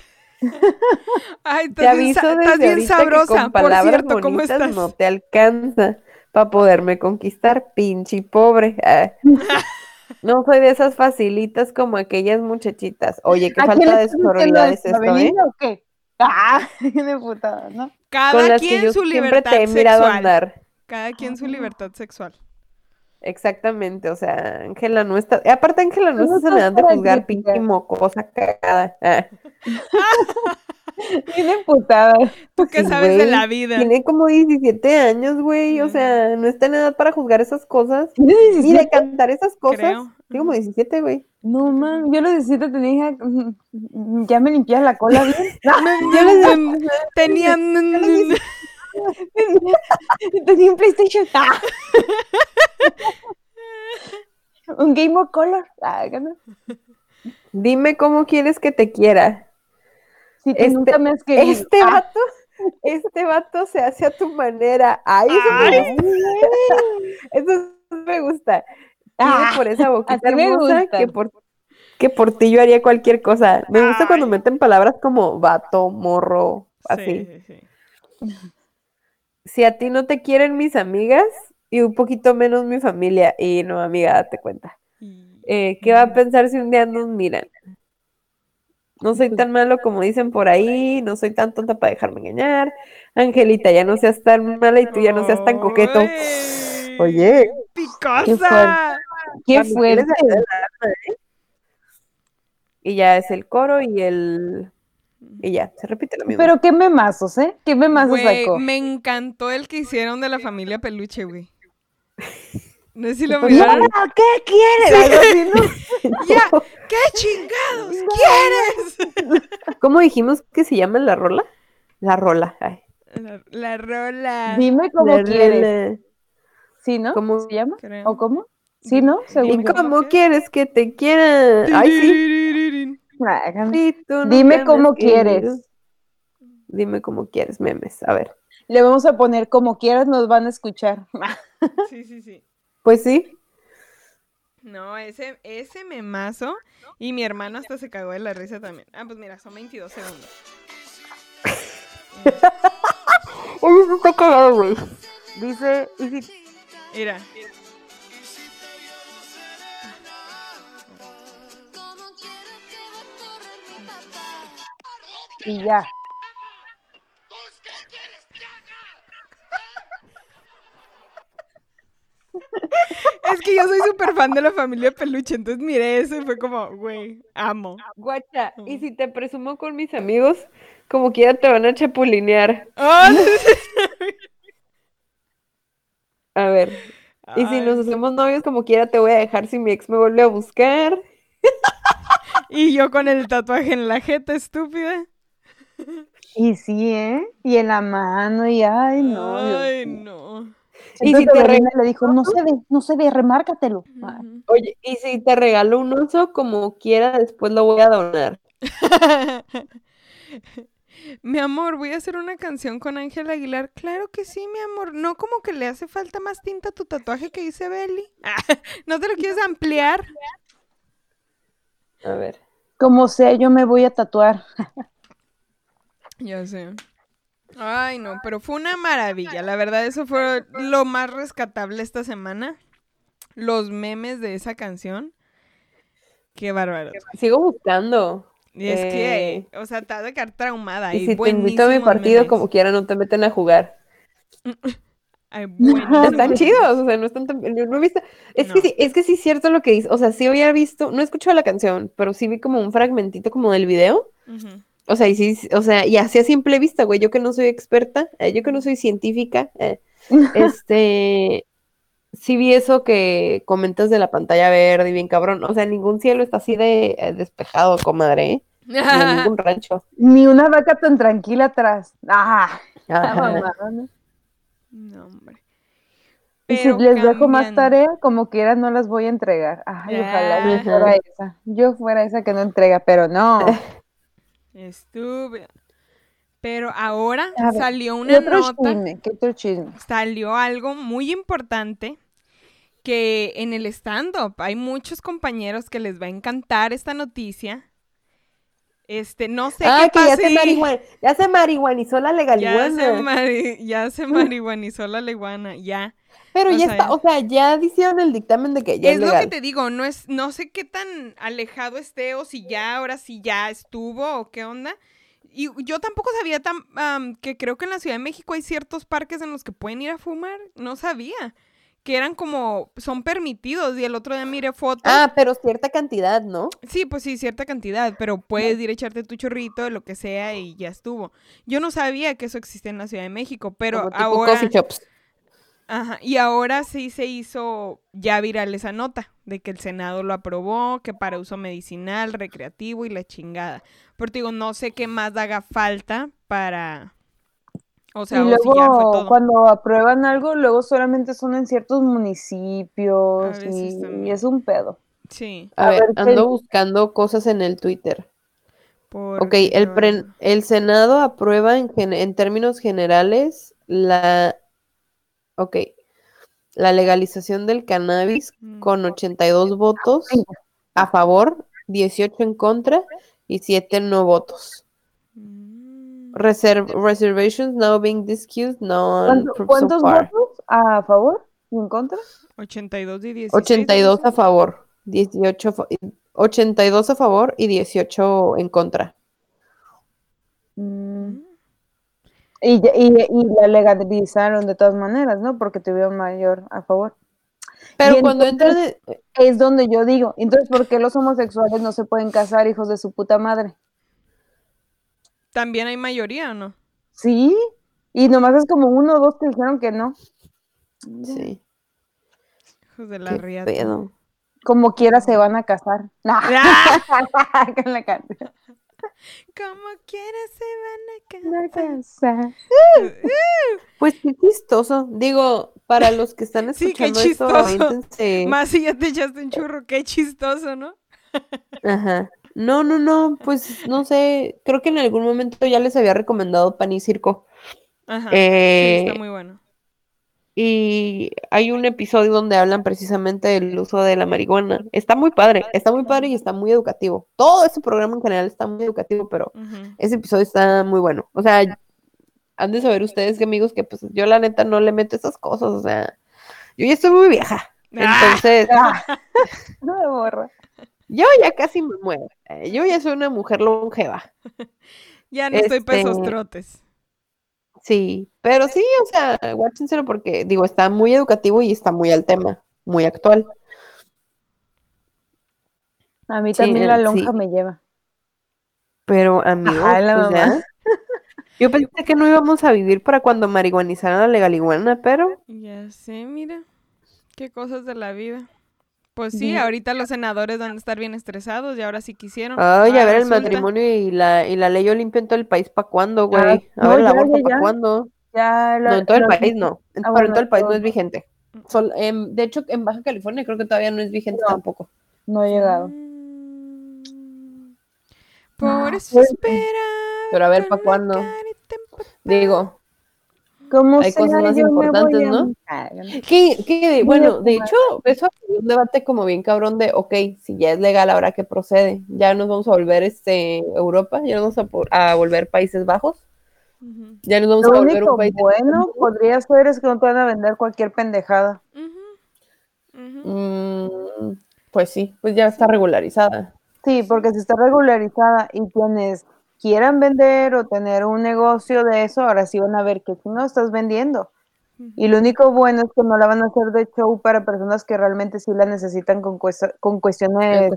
Ay, Te estás bien, aviso estás desde bien ahorita que sabrosa. con Por palabras cierto, ¿cómo bonitas estás? no te alcanza para poderme conquistar, pinche pobre. Ah. No soy de esas facilitas como aquellas muchachitas. Oye, qué ¿A quién falta de estás sororidad es esto? ¿A esto, ¿eh? O qué? Ah, de putada, ¿no? Cada Con las que quien yo su siempre libertad te he mirado sexual. andar. Cada quien su libertad sexual. Exactamente, o sea, Ángela no está. y Aparte, Ángela no no está se me dan de juzgar pinche mocosa cagada. Ah. Bien putada. ¿Tú qué Sí, sabes de la vida? Tiene como 17 años, güey. O sea, no está en edad para juzgar esas cosas. ¿Tienes Ni de 17? cantar esas cosas. Creo. Tiene como 17, güey. No, man, yo a los 17 tenía hija, mm, ya me limpias la cola bien. Tenía... tenía un PlayStation. Un Game of Color. Ah, ¿no? Dime cómo quieres que te quiera. Si tú Este- nunca me has querido. Este Ah, vato, este vato se hace a tu manera. Ay, eso me Ay. gusta. Eso me gusta. Ah, por esa boquita hermosa gusta. que por, que por ti yo haría cualquier cosa. Me gusta cuando Ay. meten palabras como vato, morro, así. Sí, sí, sí. Si a ti no te quieren mis amigas y un poquito menos mi familia, y no, amiga, date cuenta. Eh, ¿qué va a pensar si un día nos miran? No soy tan malo como dicen por ahí, no soy tan tonta para dejarme engañar. Angelita, ya no seas tan mala y tú ya no seas tan coqueto. Oye, ¡Picosa! qué fuerte. ¿eh? Y ya es el coro y el... Y ya, se repite lo mismo. Pero qué memazos, ¿eh? Qué memazos Güey, sacó. me encantó el que hicieron de la familia Peluche, güey. No sé si lo Pues, miraron. "Ah, ¿Qué quieres? Algo así, ¿no? Ya, ¿qué chingados quieres? ¿Cómo dijimos que se llama la rola? La rola. ay. La, la rola. Dime cómo La quieres. rola. ¿Sí, no? ¿Cómo? ¿Se llama? Creo. ¿O cómo? ¿Sí, no? Según ¿Y yo. cómo quieres que te quiera? Ay, sí. Nunca Dime cómo querido. quieres. Dime cómo quieres, memes. A ver. Le vamos a poner como quieras, nos van a escuchar. Sí, sí, sí. Pues sí. No, ese, ese memazo. Y mi hermano hasta se cagó de la risa también. Ah, pues mira, son 22 segundos. Está cagado, güey. Dice, Mira. Y ya. Es que yo soy súper fan de la familia Peluche, entonces miré eso y fue como, güey, amo. Guacha, y si te presumo con mis amigos, como quiera te van a chapulinear. Ah, A ver, y si nos hacemos novios, como quiera te voy a dejar si mi ex me vuelve a buscar. Y yo con el tatuaje en la jeta, estúpida. Y sí, ¿eh? Y en la mano, y ay, no. Ay, no. Y si te Belinda le dijo, no se ve, no se ve, remárcatelo. Oye, y si te regalo un oso, como quiera, después lo voy a donar. Mi amor, voy a hacer una canción con Ángel Aguilar. Claro que sí, mi amor. No como que le hace falta más tinta a tu tatuaje que dice Belly. ¿No te lo quieres ampliar? A ver. Como sea, yo me voy a tatuar. Ya sé. Ay, no, pero fue una maravilla. La verdad, eso fue lo más rescatable esta semana. Los memes de esa canción. Qué bárbaro. Sigo buscando. Y es Eh, que, o sea, te has de quedar traumada. Y si te invito a mi partido, memes. como quiera, no te meten a jugar. Buenísimos Están chidos, o sea, no están tan... no he visto... Es que sí, es que sí es cierto lo que dice, o sea, sí había visto, no he escuchado la canción, pero sí vi como un fragmentito como del video. O sea, y sí, o sea, y así a simple vista, güey, yo que no soy experta, eh, yo que no soy científica, eh, este, sí vi eso que comentas de la pantalla verde y bien cabrón, o sea, ningún cielo está así de eh, despejado, comadre, ¿eh? Ni en ningún rancho. Ni una vaca tan tranquila atrás. Ah, Ajá. ¿no? Hombre. Y si pero les dejo más tarea, como quiera, no las voy a entregar. Ay, ojalá yo Ya. fuera esa. Yo fuera esa que no entrega, pero no. Estúpida. Pero ahora ver, salió ¿Qué una otro nota, chisme? ¿Qué otro chisme? salió algo muy importante que en el stand-up hay muchos compañeros que les va a encantar esta noticia. Este, no sé Ah, qué que ya se, ya se marihuanizó la Ya se, mari- ya se marihuanizó la leguana, ya. Pero o ya sea, está, o sea, ya hicieron el dictamen de que ya es, es lo que te digo, no es, no sé qué tan alejado esté o si ya, ahora sí ya estuvo o qué onda. Y yo tampoco sabía tan, que creo que en la Ciudad de México hay ciertos parques en los que pueden ir a fumar. No sabía. Que eran como, son permitidos. Y el otro día miré fotos. Ah, pero cierta cantidad, ¿no? Sí, pues sí, cierta cantidad, pero puedes ir a echarte tu chorrito, de lo que sea, y ya estuvo. Yo no sabía que eso existía en la Ciudad de México, pero Como tipo ahora... coffee shops. Ajá, y ahora sí se hizo ya viral esa nota de que el Senado lo aprobó, que para uso medicinal, recreativo y la chingada. Pero digo, no sé qué más haga falta para... O sea, y o si ya fue luego, todo. cuando aprueban algo, luego solamente son en ciertos municipios y, es un pedo. Sí. A, A ver, ver, ¿qué ando buscando cosas en el Twitter. Ok, porque el, pre- el Senado aprueba en, gen- en términos generales la, ok, la legalización del cannabis Mm. con 82 votos a favor, 18 en contra y 7 no votos. Mm. Reserv- reservations now being discussed, no ¿Cuánto- ¿Cuántos votos a favor y en contra? 82 y 16. 82 ¿no? a favor, 18 fa- 82 a favor y 18 en contra. Mm. Y, ya- y, y la legalizaron de todas maneras, ¿no? Porque tuvieron mayor a favor. Pero Y cuando entonces- entran, en- Es donde yo digo, entonces, ¿por qué los homosexuales no se pueden casar, hijos de su puta madre? ¿También hay mayoría o no? Sí, y nomás es como uno o dos que dijeron que no. sí, Hijos de la qué riata. pedo. Como quiera se van a casar. Nah. Con la canción. Como quieras se van a Una casar. casa. Pues qué chistoso. Digo, para los que están Sí, qué escuchando esto, chistoso. aviéntense. Más si ya te echaste un churro, qué chistoso, ¿no? Ajá. No, no, no, pues no sé. Creo que en algún momento ya les había recomendado Pan y Circo. Ajá. Eh, sí, está muy bueno. Y hay un episodio donde hablan precisamente del uso de la marihuana. Está muy padre, está muy padre y está muy educativo. Todo ese programa en general está muy educativo, pero ese episodio está muy bueno. O sea, han de saber ustedes que amigos que pues yo la neta no le meto esas cosas. O sea, yo ya estoy muy vieja. Ah. Entonces, Ah. No me borra. yo ya casi me muero. Eh, Yo ya soy una mujer longeva. Ya no estoy pesos este, trotes. Sí, pero sí, o sea, guáchenselo porque, digo, está muy educativo y está muy al tema, muy actual. A mí Sí, también la lonja sí. me lleva. Pero, amigos, Ajá, la pues, mamá. ya. Yo pensé que no íbamos a vivir para cuando marihuanizaran la legaliguana, pero Ya sé, mira. Qué cosas de la vida. Pues sí, ahorita los senadores van a estar bien estresados y ahora sí quisieron. ay, a Ahora ver el resulta- matrimonio y la, y la ley Olimpia en todo el país, ¿para cuándo, güey? Ah, a no, ver el aborto, ¿para cuándo? Ya la- No, en todo el país no. En, Ah, pero en todo el país no es vigente. Sol- em, de hecho, en Baja California creo que todavía no es vigente No. tampoco. No he llegado. Mm. Por Ah, eso espera. Pero a ver, con ¿pa' la cuándo? Digo, ¿Cómo Hay sea, cosas más importantes, ¿no? Que, bueno, de hecho, eso es un debate como bien cabrón de, ok, si ya es legal, ahora que procede, ya nos vamos a volver este Europa, ya nos vamos a, a volver Países Bajos, ya nos vamos Lo a volver único un país. bueno podría ser es que no te van a vender cualquier pendejada. Mm, pues sí, pues ya está regularizada. Sí, porque si está regularizada y quienes quieran vender o tener un negocio de eso, ahora sí van a ver que tú no estás vendiendo. Y lo único bueno es que no la van a hacer de show para personas que realmente sí la necesitan con, cuesta- con En cuestiones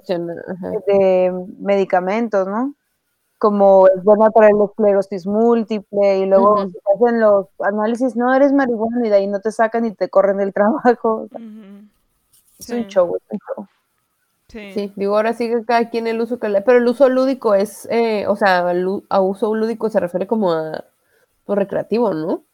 de medicamentos, ¿no? Como es buena para la esclerosis múltiple y luego si te hacen los análisis, no eres marihuana y de ahí no te sacan y te corren del trabajo. Es Sí, un show, es un show. Sí. Sí, digo, ahora sí que cada quien el uso que le... Pero el uso lúdico es, eh, o sea, a uso lúdico se refiere como a, pues, recreativo, ¿no?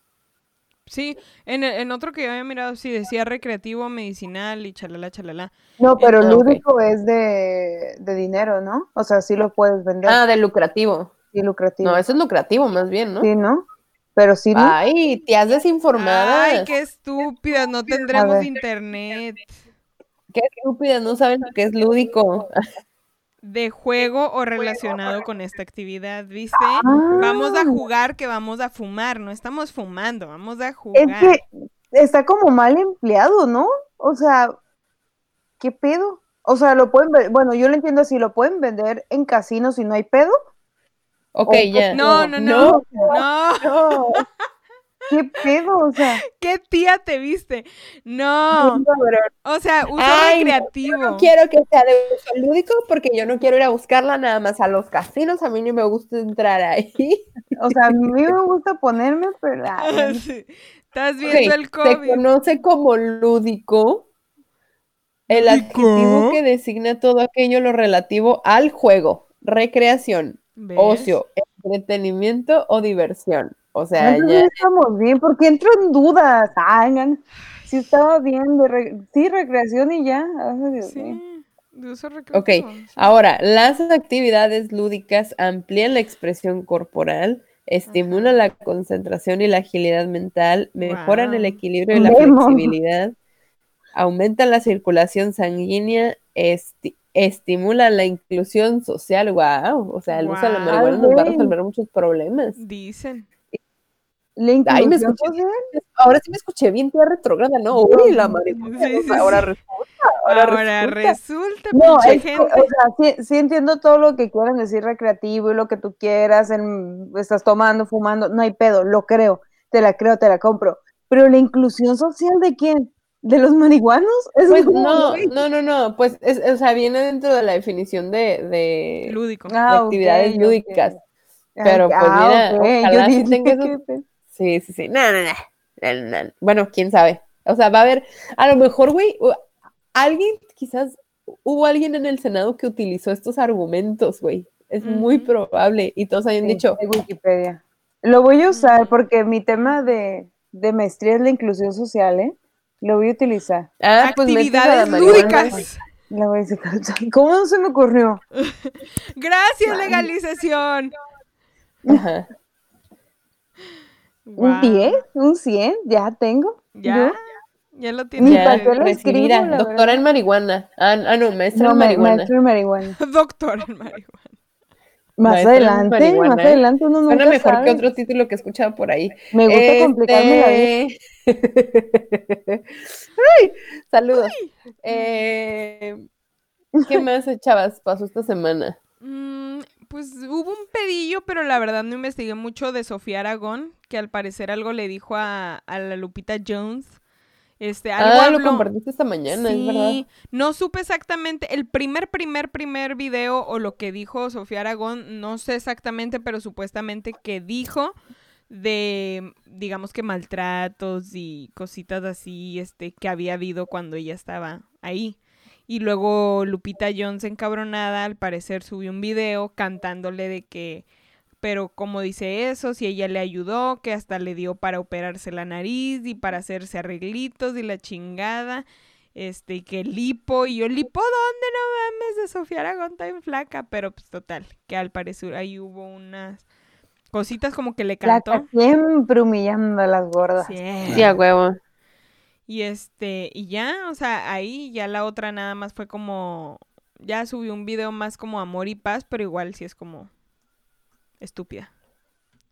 Sí, en, en otro que yo había mirado, sí, decía recreativo, medicinal y chalala, chalala. No, pero ok. lúdico es de, de dinero, ¿no? O sea, sí lo puedes vender, Ah, de lucrativo. sí lucrativo. No, eso es lucrativo más bien, ¿no? Sí, ¿no? Pero sí, ¿no? Ay, te has desinformada. Ay, qué estúpidas, no tendremos internet. Qué estúpidas, no saben lo que es lúdico. De juego o relacionado con esta actividad, ¿viste? Ah. Vamos a jugar que vamos a fumar, no estamos fumando, vamos a Es jugar. que está como mal empleado, ¿no? O sea, ¿qué pedo? O sea, lo pueden ver, bueno, yo lo entiendo así, lo pueden vender en casinos y no hay pedo. Ok, ya. No, no, no, no, No. ¿Qué pedo? O sea, ¿qué tía te viste? No, o sea, uso Ay, no, recreativo. No quiero que sea de uso lúdico porque yo no quiero ir a buscarla nada más a los casinos. A mí ni me gusta entrar ahí. o sea, a mí me gusta ponerme, pero Sí. Estás viendo el Se COVID. conoce como lúdico el adjetivo que designa todo aquello lo relativo al juego, recreación, ¿Ves? ocio, entretenimiento o diversión. O sea, entonces ya estamos bien, porque entro en dudas. Ay, sí estaba bien, de re- sí, recreación y ya. Ay, Dios mío. Sí, de uso Ok, sí. ahora, las actividades lúdicas amplían la expresión corporal, estimulan la concentración y la agilidad mental, mejoran el equilibrio y la Vemos. flexibilidad, aumentan la circulación sanguínea, esti- estimulan la inclusión social, wow, o sea, el uso de la marihuana nos va a resolver muchos problemas. Dicen. La Ay, me escuché Ahora sí me escuché bien tía retrógrada, ¿no? Uy, la marihuana, Sí, sí, ahora sí. resulta, ahora, Ahora resulta. resulta, No, es gente. o sea, sí, sí entiendo todo lo que quieran decir recreativo y lo que tú quieras, en- estás tomando, fumando, no hay pedo, lo creo, te la creo, te la compro. Pero la inclusión social de quién? ¿De los marihuanos? Es Pues no, no, no, no, pues, es, o sea, viene dentro de la definición de, de, Lúdico. de ah, ok, actividades lúdicas. Pero, pues, ah, mira, ok, ojalá yo sí tenga esos- Sí, sí, sí, no, no, no, no, no. Bueno, quién sabe. O sea, va a haber, a lo mejor, güey, alguien, quizás hubo alguien en el Senado que utilizó estos argumentos, güey. Es muy probable. Y todos hayan Sí, dicho, de Wikipedia. Lo voy a usar porque mi tema de, de maestría es la inclusión social, ¿eh? Lo voy a utilizar. ah, pues Actividades lúdicas. La voy a decir, ¿Cómo no se me ocurrió? Gracias, legalización. Ajá. ¿Un Guau. 10? ¿Un 100? Ya tengo. Ya, ¿Yo? ya lo tienes. Ya, lo escribo, recibida, la doctora verdad. en marihuana. Ah, ah, no, maestra No, en ma- marihuana. maestro en marihuana. Doctor en marihuana. Más Maestra adelante, marihuana, más ¿eh? adelante uno Suena nunca mejor que sabe. otro título que he escuchado por ahí. Me gusta complicarme la vida. Este- Ay, saludos. Eh, ¿Qué más, chavas, pasó esta semana? Mm, pues hubo un pedillo, pero la verdad no investigué mucho de Sofía Aragón, que al parecer algo le dijo a, a la Lupita Jones. Este, algo Ah, lo compartiste esta mañana, es verdad. Sí, no supe exactamente el primer, primer, primer video o lo que dijo Sofía Aragón, no sé exactamente, pero supuestamente que dijo de, digamos que maltratos y cositas así, este, que había habido cuando ella estaba ahí. Y luego Lupita Jones encabronada, al parecer subió un video cantándole de que, pero como dice eso, si ella le ayudó, que hasta le dio para operarse la nariz y para hacerse arreglitos y la chingada, este, y que lipo, y yo, lipo, ¿dónde no mames? De Sofía Aragón está bien flaca, pero pues total, que al parecer ahí hubo unas cositas como que le cantó. siempre humillando a las gordas. Siempre. Sí, a huevo. Y este, y ya, o sea, ahí ya la otra nada más fue como, ya subió un video más como amor y paz, pero igual sí es como estúpida.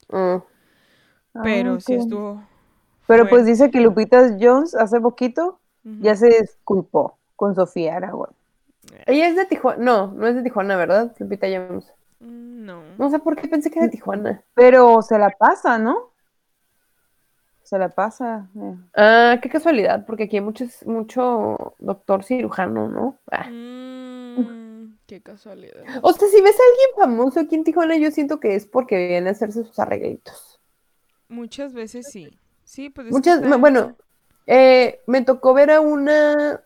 Mm. Pero Ah, sí estuvo. Pero pues dice que Lupita Jones hace poquito ya se disculpó con Sofía Aragón. Ella es de Tijuana. No, no es de Tijuana, ¿verdad? Lupita Jones. Mm, No. No sé por qué pensé que era de Tijuana. Pero se la pasa, ¿no? Se la pasa. eh. Ah, qué casualidad, porque aquí hay muchos, mucho doctor cirujano, ¿no? Ah. Mm, qué casualidad. O sea, si ves a alguien famoso aquí en Tijuana, yo siento que es porque viene a hacerse sus arreglitos. Muchas veces sí. Sí, pues que Muchas, bueno, eh, me tocó ver a una.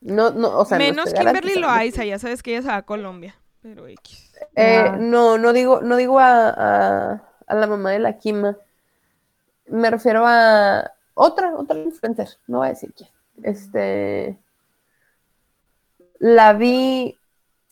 No, no, o sea, no Menos estoy Kimberly. Loaiza, ya sabes que ella se va a Colombia. Pero X. Eh, Ah. no, no digo, no digo a, a, a la mamá de la Kima. Me refiero a otra, otra influencer, no voy a decir quién. Este, la vi,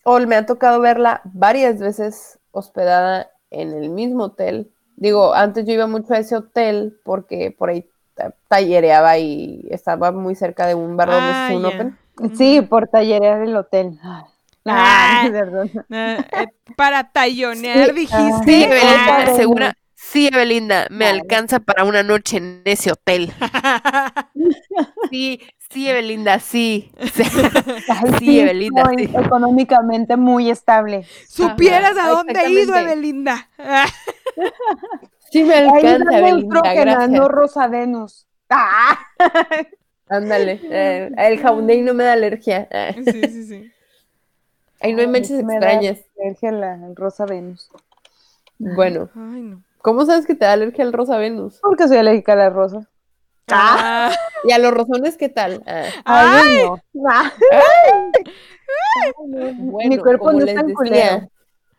o me ha tocado verla varias veces hospedada en el mismo hotel. Digo, antes yo iba mucho a ese hotel porque por ahí ta- tallereaba y estaba muy cerca de un bar donde Ah, es un ya. open. Sí, por tallerear el hotel. Ah, Ah. perdón. Eh, para tallonear, Sí, dijiste. ah, segura. Sí, Evelinda, me Vale. alcanza para una noche en ese hotel. Sí, sí, Evelinda, sí. Ay, Sí, Evelinda, sí. económicamente muy estable. Supieras a dónde he ido. Evelinda. Sí me Ahí alcanza, dame Evelinda, gracias. no Rosa Venus. ¡Ah! Ándale, eh, el jaundey no me da alergia. Sí, sí, sí. Ahí no hay Ay, manchas sí me da extrañas. alergia la Rosa Venus. Bueno, Ay, no. ¿Cómo sabes que te da alergia al rosa Venus? Porque soy alérgica a la rosa. Ah, ¿Y a los rosones qué tal? Ah, Ay, no. Ah. bueno, Mi cuerpo no es tan culero.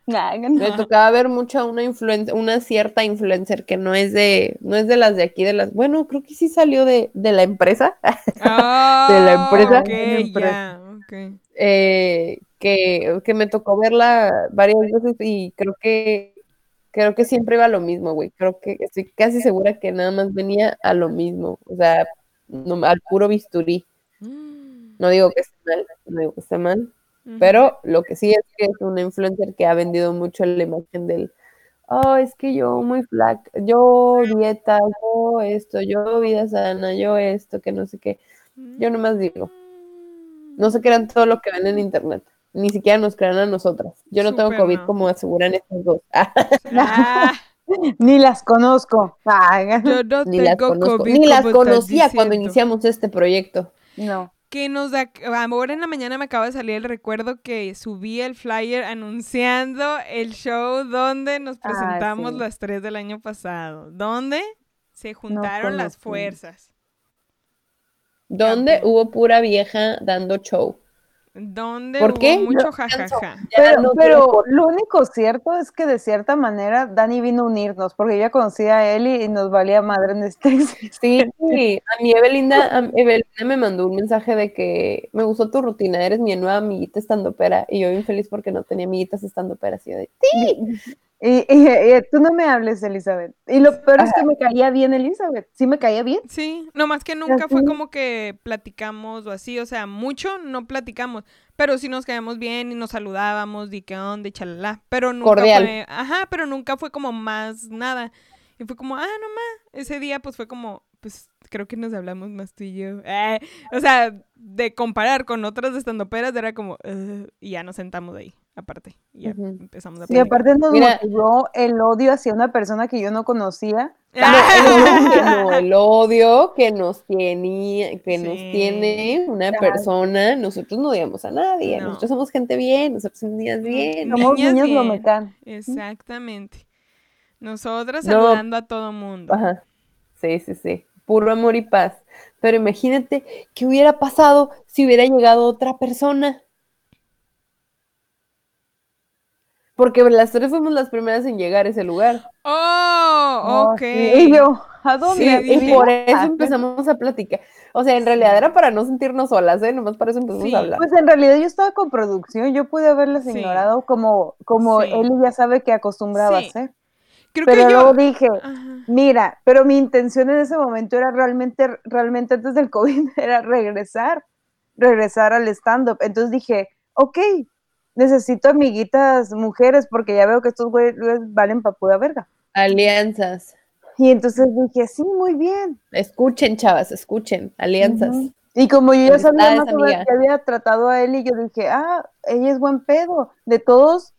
No. Me tocaba ver mucho a una influencer, una cierta influencer que no es de, no es de las de aquí, de las, bueno, creo que sí salió de, de la empresa, ah, De la empresa. ok, De la empresa. ya, ok. eh, que, que me tocó verla varias veces y creo que, creo que siempre iba a lo mismo, güey. Creo que estoy casi segura que nada más venía a lo mismo, o sea, no- al puro bisturí. Mm, No digo que esté mal, no digo que esté mal. Pero lo que sí es que es una influencer que ha vendido mucho la imagen del, oh, es que yo muy flaca, yo dieta, yo esto, yo vida sana, yo esto, que no sé qué. Yo nomás digo, no se crean todo lo que ven en internet, ni siquiera nos crean a nosotras. Yo no tengo COVID no. como aseguran estas dos. Ah, Ni las conozco. Yo no ni las tengo conozco, COVID, ni las conocía cuando iniciamos este proyecto. no. Que nos da, ahora en la mañana me acaba de salir el recuerdo que subí el flyer anunciando el show donde nos Ah, presentamos sí. las tres del año pasado. Donde se juntaron las fuerzas. Donde hubo pura vieja dando show. Donde ¿Por hubo qué? mucho jajaja. Pero, no pero lo único cierto es que de cierta manera Dani vino a unirnos, porque ella conocía a él y, nos valía madre en este Sí, a mí Evelinda, a- Evelinda me mandó un mensaje de que me gustó tu rutina, eres mi nueva amiguita estando pera. Y yo bien feliz porque no tenía amiguitas estando pera. Así de, Y, y- y tú no me hables, Elizabeth. Y lo peor es que me caía bien Elizabeth. Sí me caía bien. Sí, nomás que nunca fue como que platicamos o así, o sea, mucho no platicamos, pero sí nos caíamos bien y nos saludábamos, y qué onda, y chalala, pero nunca Cordial. fue, ajá, pero nunca fue como más nada. Y fue como, ah, no más, ese día pues fue como, pues creo que nos hablamos más tú y yo. Eh, o sea, de comparar con otras estandoperas era como, "Ugh", y ya nos sentamos ahí, aparte, y ya empezamos a Y platicar. aparte nos Mira. motivó el odio hacia una persona que yo no conocía. no, el odio que nos tiene, que nos tiene una persona, nosotros no odiamos a nadie, No. nosotros somos gente bien, nosotros somos niñas bien. No. Somos Niñas niños bien. Exactamente. Nosotras No. saludando a todo mundo. Ajá. Sí, sí, sí. Puro amor y paz. Pero imagínate qué hubiera pasado si hubiera llegado otra persona. Porque las tres fuimos las primeras en llegar a ese lugar. Oh, Oh, ok. sí. Y yo, ¿a dónde? Sí, dije, y por eso Ah, empezamos a platicar. O sea, en realidad era para no sentirnos solas, ¿eh? Nomás para eso empezamos Sí. a hablar. Pues en realidad yo estaba con producción, yo pude haberlas Sí. ignorado como, como Sí. él ya sabe que acostumbraba Sí. a hacer. Creo Pero que yo. luego dije, Ajá. mira, pero mi intención en ese momento era realmente, realmente antes del COVID, era regresar, regresar al stand-up. Entonces dije, ok, necesito amiguitas mujeres porque ya veo que estos güeyes valen pa' pura verga. Alianzas. Y entonces dije, sí, muy bien. Escuchen, chavas, escuchen. Alianzas. Y como yo ya sabía más o menos amiga. que había tratado a él y yo dije, ah, ella es buen pedo. De todos,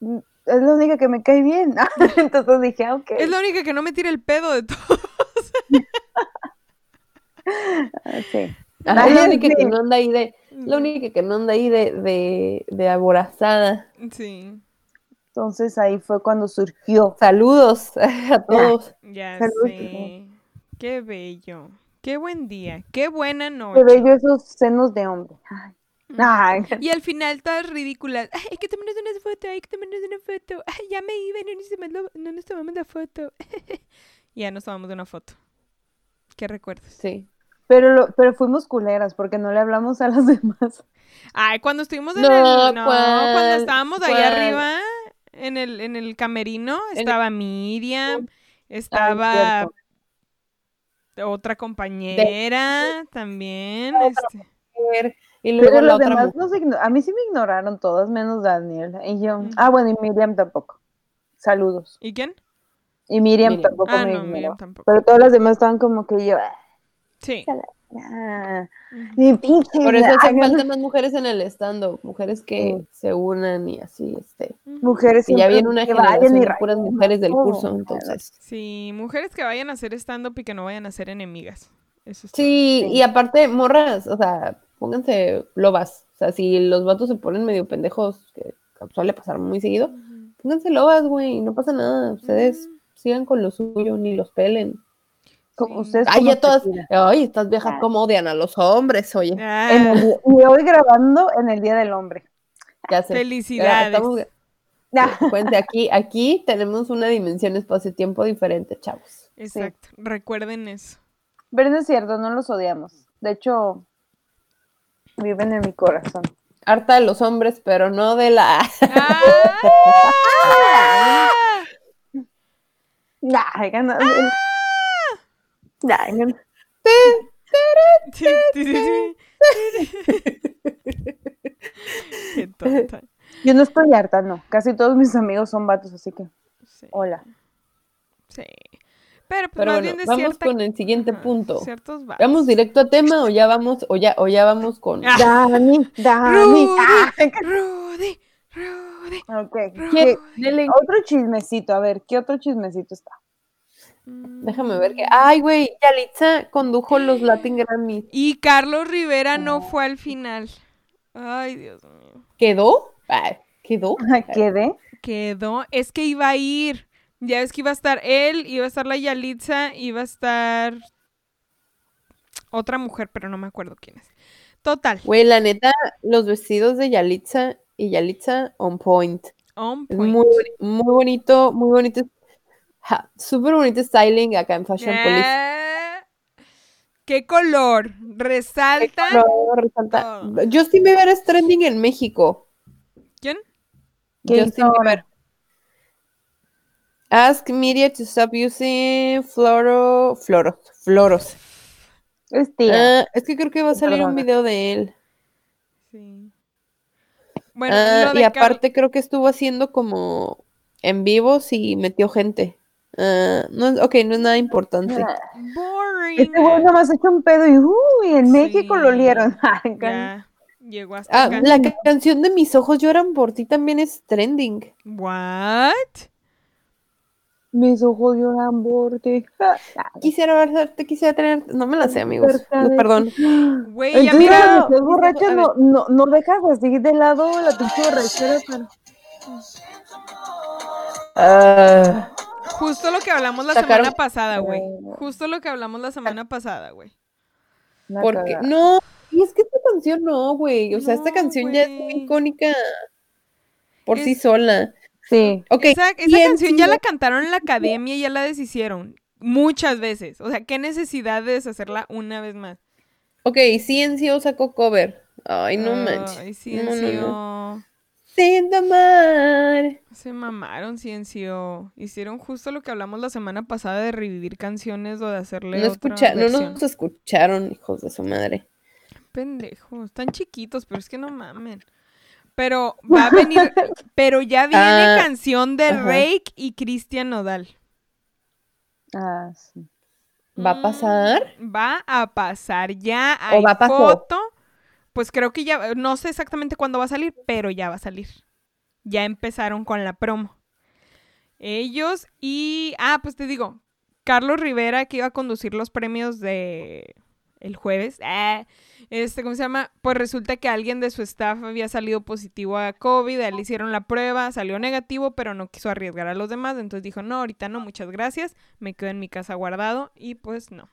mm, es la única que me cae bien. Entonces dije, ah, ok. Es la única que no me tira el pedo de todo. Ah, sí. Es la única que no anda ahí de, la única que no anda ahí de, de, de aborazada. Sí, Entonces ahí fue cuando surgió. Saludos a todos. ya Saludos. sé. Qué bello. Qué buen día. Qué buena noche. ve yo esos senos de hombre. Ay. Ay. Y al final todas ridículas. Ay, hay que tomarnos una foto, hay que tomarnos una foto. Ay, ya me iba, no nos no nos tomamos la foto. Ya nos tomamos una foto. ¿Qué recuerdas? Sí. Pero, lo- pero fuimos culeras porque no le hablamos a las demás. Ay, cuando estuvimos en No, el. No, ¿cuál? cuando estábamos ahí arriba, en el, en el camerino, el- estaba Miriam, Ah, estaba otra compañera también. Otra este, Y luego Pero la los otra demás mujer. nos a mí sí me ignoraron todas, menos Daniel. Y yo, Ujú. ah, bueno, y Miriam tampoco. Saludos. ¿Y quién? Y Miriam, Miriam. tampoco Ah, me no, ignoró. Miriam tampoco. Pero todas las demás estaban como que yo, Sí. pinche. Por eso hacen falta más mujeres en el stand mujeres que Sí. se unan y así, este. Mujeres Y ya viene una que generación de puras mujeres del curso, entonces. Sí, mujeres que vayan a hacer stand-up y que no vayan a ser enemigas. Eso es Sí, Sí. y aparte, morras, o sea, pónganse lobas. O sea, si los vatos se ponen medio pendejos, que suele pasar muy seguido, pónganse lobas, güey, no pasa nada. Ustedes sigan con lo suyo, ni los pelen. Como ustedes Ay, como ya todas, ay, estas viejas como odian a los hombres, oye. Ah, En el día- y hoy grabando en el Día del Hombre. Ya sé. Ya felicidades. estamos- Ah, Cuente, aquí, aquí tenemos una dimensión espacio-tiempo diferente, chavos. Exacto. Recuerden eso. Pero no es cierto, no los odiamos. De hecho, viven en mi corazón. Harta de los hombres, pero no de la. ¡Ah! Ay, gana- Ay. Qué tonta. Yo no estoy harta, no. Casi todos mis amigos son vatos, así que Sí, hola. sí. Pero pues Pero más bueno, bien de vamos cierta- con el siguiente ajá, punto. Ciertos vatos. ¿Vamos directo a tema o ya vamos, o ya, o ya vamos con. Ah. Dani, Dani. Rudy, Ah, Rudy, Rudy. ok. Rudy. ¿Qué-. Otro chismecito, a ver, ¿qué otro chismecito está? Déjame ver que. Ay, güey, Yalitza condujo los Latin Grammys. Y Carlos Rivera no fue al final. Ay, Dios mío. ¿Quedó? ¿Quedó? ¿Quedé? Quedó. Es que iba a ir. Ya ves que iba a estar él, iba a estar la Yalitza, iba a estar otra mujer, pero no me acuerdo quién es. Total. Güey, la neta, los vestidos de Yalitza y Yalitza on point. On point. muy bonito, muy bonito. Ja, Súper bonito styling acá en Fashion Police. Ah, ¿Qué color? Resalta. Qué color, resalta. todo. Justin Bieber es trending en México. ¿Quién? ¿Qué hizo Justin ahora? Bieber. Ask media to stop using floro, floros, floros. Es tía. Ah, es que creo que va a salir un video de él. Sí. Bueno, Ah, y aparte creo que estuvo haciendo como en vivos y metió gente. Ah, no, ok, no es nada importante. Boring. Este güey nomás hecho un pedo y uy, en México lo olieron. Ya. Llegó hasta Ah, la ca- canción de Mis ojos lloran por ti también es trending. What? Mis ojos lloran por ti. Ah, Quisiera abrazarte, quisiera tener. No me la sé, amigos. No, perdón. Güey, Entonces, mira. cuando estás borracha, a no, no, no dejas así de lado la pinche borrachera para... Ah, Justo lo que hablamos la Sacaron- semana pasada, güey. Justo lo que hablamos la semana pasada, güey. porque. No, y es que esta canción no, güey. O sea, esta canción ya es muy icónica por sí sola. Sí. Ok. Esa, esa canción sí ya la cantaron en la academia y ya la deshicieron. Muchas veces. O sea, ¿qué necesidad de deshacerla una vez más? Ok, CNCO sacó cover. Ay, no manches. Ay, No, no, no. Sin. Se mamaron, Ciencio. Hicieron justo lo que hablamos la semana pasada de revivir canciones o de hacerle No, otra escucha, no versión. nos escucharon, hijos de su madre. Pendejos, están chiquitos, pero es que no mamen. Pero va a venir, pero ya viene Ah, canción de ajá. Rake y Cristian Nodal. Ah, sí. ¿Va a pasar? Mm, Va a pasar ya. Hay va pasó? foto. Pues creo que ya, no sé exactamente cuándo va a salir, pero ya va a salir. Ya empezaron con la promo. Ellos y, ah, pues te digo, Carlos Rivera que iba a conducir los premios de el jueves. ah, este, ¿cómo se llama? Pues resulta que alguien de su staff había salido positivo a COVID, le hicieron la prueba, salió negativo, pero no quiso arriesgar a los demás, entonces dijo, no, ahorita no, muchas gracias, me quedo en mi casa guardado y pues no.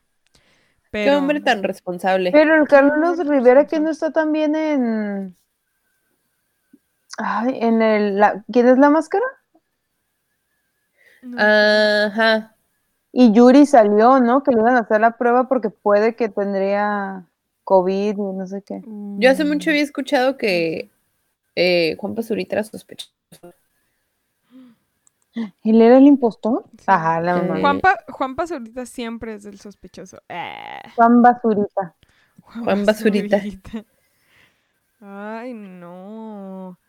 Qué hombre tan responsable. Pero el Carlos Rivera que no está también en... Ay, en el... La... ¿Quién es la máscara? No. Ajá. Y Yuri salió, ¿no? Que le iban a hacer la prueba porque puede que tendría COVID y no sé qué. Yo hace mucho había escuchado que eh, Juan Pazurita era sospechoso. ¿Él era el impostor? Sí. Ajá, la mamá. Juanpa, Juanpa ahorita siempre es el sospechoso. Eh, Juan Basurita. Juan Basurita. Basurita. Ay, no.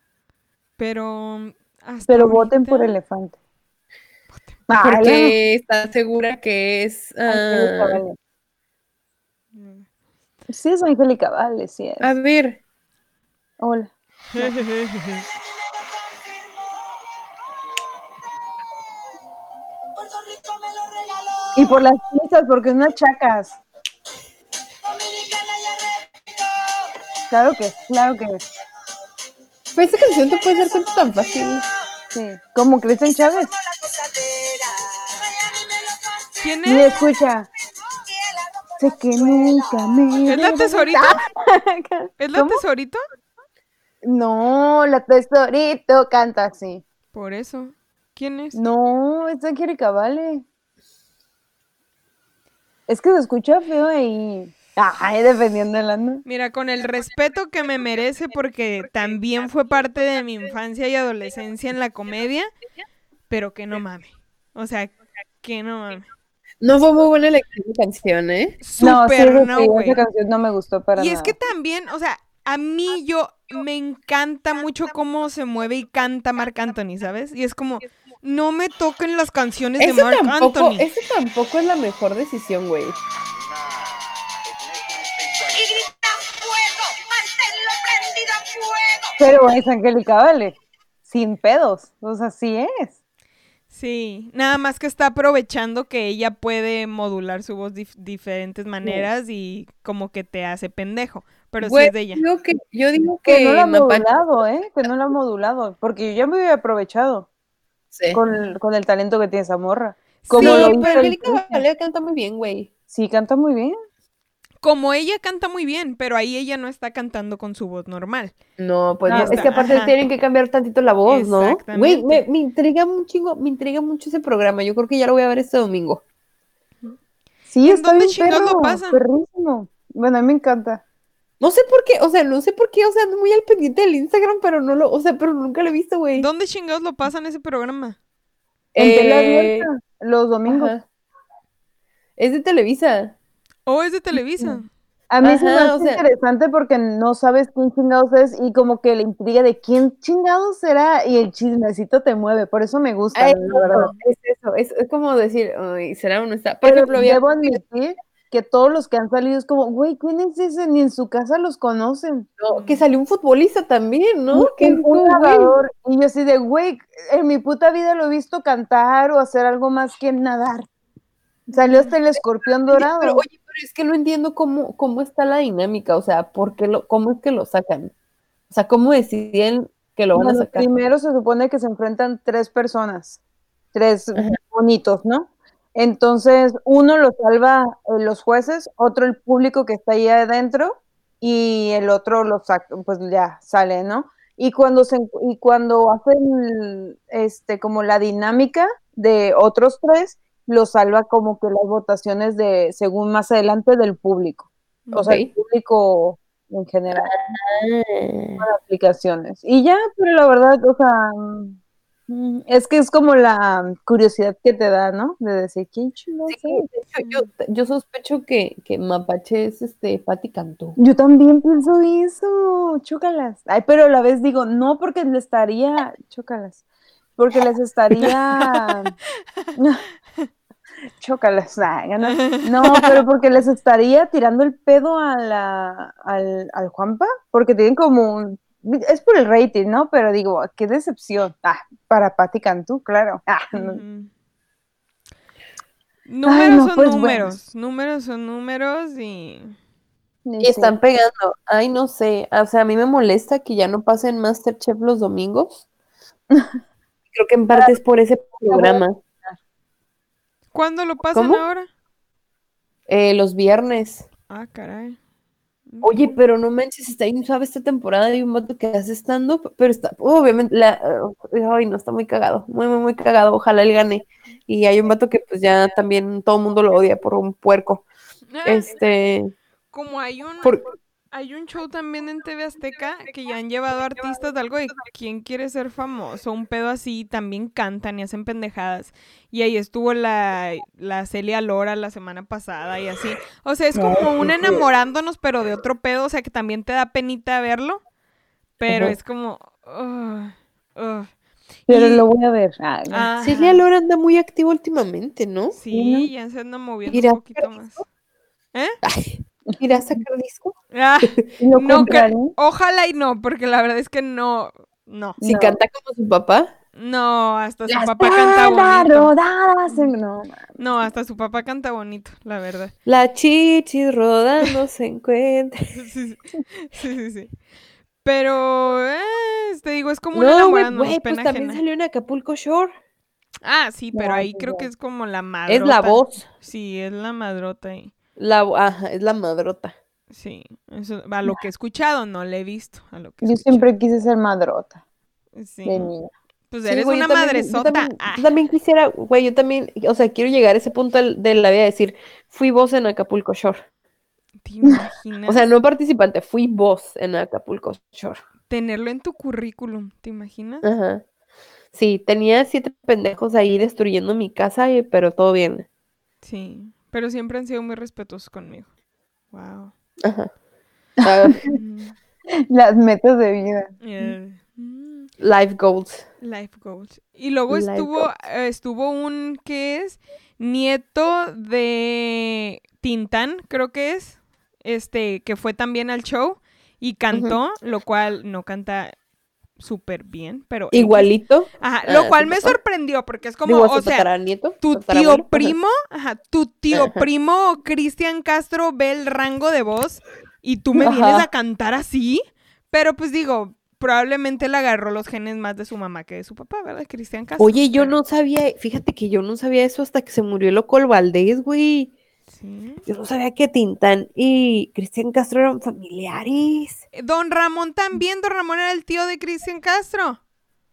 Pero. Hasta Pero voten por elefante. Ah, la- Porque está segura que es. Ah, Vale. Sí, es Angélica Vale, sí es. a ver, Hola. Y por las pizzas, porque unas chacas. Dominicana ya repito. Claro que es, claro que es. pues esa canción te puede dar cuenta tan fácil. Sí. Como Cristian Chávez. ¿Quién es? escucha. Y con Sé que nunca me. ¿Es la tesorito? ¿Es la ¿Cómo? tesorito? No, la tesorito canta así. Por eso. ¿Quién es? No, es Angélica Vale. Es que se escucha feo ahí. Ay, defendiendo el ando. Mira, con el respeto que me merece porque también fue parte de mi infancia y adolescencia en la comedia, pero que no mame. O sea, que no mame. No fue muy buena de canción, ¿eh? No, sí, no, sí, güey. esa canción no me gustó para Y nada. es que también, o sea, a mí yo me encanta mucho cómo se mueve y canta Marc Anthony, ¿sabes? Y es como, no me toquen las canciones de Marc tampoco, Anthony. ese tampoco es la mejor decisión, güey. Y grita fuego. Manténlo prendido a fuego. Pero es Angélica Vale. Sin pedos. O sea, sí es. Sí, nada más que está aprovechando que ella puede modular su voz de diferentes maneras y como que te hace pendejo, pero sí es de ella. Digo que, yo digo Que que no la ha modulado, ¿eh? Que no la ha modulado. Porque yo ya me hubiera aprovechado Sí. con, con el talento que tiene esa morra. Como lo Sí, hizo pero Angélica. Vale canta muy bien, güey. Sí, canta muy bien. Como ella canta muy bien, pero ahí ella no está cantando con su voz normal. No, pues No, no, es que aparte ajá. tienen que cambiar tantito la voz, ¿no? Güey, Exactamente. me, me intriga un chingo, me intriga mucho ese programa. Yo creo que ya lo voy a ver este domingo. Sí, ¿En está dónde bien lo perro, pasan? perrísimo. Bueno, a mí me encanta. No sé por qué, o sea, no sé por qué, o sea, ando muy al pendiente del Instagram, pero no lo, o sea, pero nunca lo he visto, güey. ¿Dónde chingados lo pasan ese programa? En Eh, abierta, los domingos. ajá. Es de Televisa. ¿O es de Televisa? A mí se me hace o sea- interesante porque no sabes quién chingados es y como que la intriga de quién chingados será y el chismecito te mueve. Por eso me gusta, Ay, la verdad. es eso, es, es como decir, "Ay, ¿será o no está? Por Pero ejemplo, había- debo admitir que todos los que han salido es como, güey, ¿quién es ese? Ni en su casa los conocen. no, que salió un futbolista también, ¿no? Que Un, nadador. Y yo así de, güey, en mi puta vida lo he visto cantar o hacer algo más que nadar. Salió hasta el escorpión dorado. Pero oye, pero es que no entiendo cómo, cómo está la dinámica, o sea, ¿por qué lo, cómo es que lo sacan? O sea, ¿cómo deciden que lo van Bueno, a sacar? primero se supone que se enfrentan tres personas, tres Ajá. bonitos, ¿no? Entonces, uno lo salva eh, los jueces, otro el público que está ahí adentro y el otro lo saca, pues ya sale, ¿no? Y cuando se y cuando hacen este como la dinámica de otros tres, lo salva como que las votaciones de según más adelante del público. O sea, el público en general Ah. aplicaciones. Y ya, pero la verdad, o sea, mm, es que es como la curiosidad que te da, ¿no? De decir, ¿quién chingados Sí, de hecho, yo, yo sospecho que, que Mapache es este Pati Cantú. Yo también pienso eso, chócalas. Ay, pero a la vez digo, no porque le estaría, chócalas, porque les estaría, chócalas, ay, ganas. no, pero porque les estaría tirando el pedo a la, al, al Juanpa, porque tienen como un, es por el rating, ¿no? Pero digo, qué decepción, ah, para Pati Cantú, claro. Ah, no. Números no, son pues, números, números son números y... Y están pegando. Ay, no sé. O sea, a mí me molesta que ya no pasen Masterchef los domingos. Creo que en parte es por ese programa. ¿Cuándo lo pasan ¿Cómo? ahora? Eh, los viernes. Ah, caray. Oye, pero no manches, está bien suave esta temporada. Hay un vato que hace stand pero está, obviamente, la, eh, ay, no, está muy cagado, muy, muy, muy cagado. Ojalá él gane. Y hay un vato que, pues, ya también todo el mundo lo odia por un puerco. Ah, Este, Como hay un, por- hay un show también en TV Azteca que ya han llevado artistas de algo de quién quiere ser famoso, un pedo así, también cantan y hacen pendejadas. Y ahí estuvo la, la Celia Lora la semana pasada y así. O sea, es como un enamorándonos, pero de otro pedo, o sea, que también te da penita verlo. Pero Ajá. es como... ugh, ugh. Pero Y- lo voy a ver. Ah. Celia Lora anda muy activo últimamente, ¿no? Sí, ya se anda moviendo Mira, un poquito más. Ay, ¿Irá a sacar disco? Ah, ¿Lo no, que- ojalá y no, porque la verdad es que no, no, Si No. canta como su papá. no, hasta su papá canta bonito. rodadas en- No, No, hasta su papá canta bonito, la verdad. La chichis rodando se encuentra. Sí, sí, sí. Pero, eh, te digo, es como No, enamorándonos, güey, pues pena también ajena. salió en Acapulco Shore. Ah, sí, pero ahí creo que es como la madrota. Es la voz. Sí, es la madrota ahí. La, ajá, es la madrota. Sí, eso, a lo que he escuchado, no le he visto. A lo que Yo escuchado. siempre quise ser madrota Sí. de niña. Pues Sí, eres güey, yo una también- yo madresota. también- Ah, Yo también quisiera, güey, yo también, o sea, quiero llegar a ese punto del- de la vida de decir, fui voz en Acapulco Shore. ¿te imaginas? O sea, no participante, fui voz en Acapulco Shore. tenerlo en tu currículum, ¿te imaginas? Ajá. Sí, tenía siete pendejos ahí destruyendo mi casa, y- pero todo bien. Sí, pero siempre han sido muy respetuosos conmigo. Wow. Ajá. Ah, Las metas de vida. Eh, mm, life goals. life goals. Y luego Life estuvo, goals. eh, estuvo un que es nieto de Tintán, creo que es, este, que fue también al show y cantó, lo cual no canta súper bien, pero. Igualito. Ajá, a lo cual me sorprendió porque es como, Digo, o sea, tataranieto, tu tío primo, ajá, tu tío primo Cristian Castro ve el rango de voz y tú me vienes a cantar así, pero pues digo, probablemente le agarró los genes más de su mamá que de su papá, ¿verdad? Cristian Castro. Oye, yo pero- no sabía, fíjate que yo no sabía eso hasta que se murió Loco el Valdés, güey. Sí. Yo no sabía que Tintán y Cristian Castro eran familiares. Eh, Don Ramón también, Don Ramón era el tío de Cristian Castro.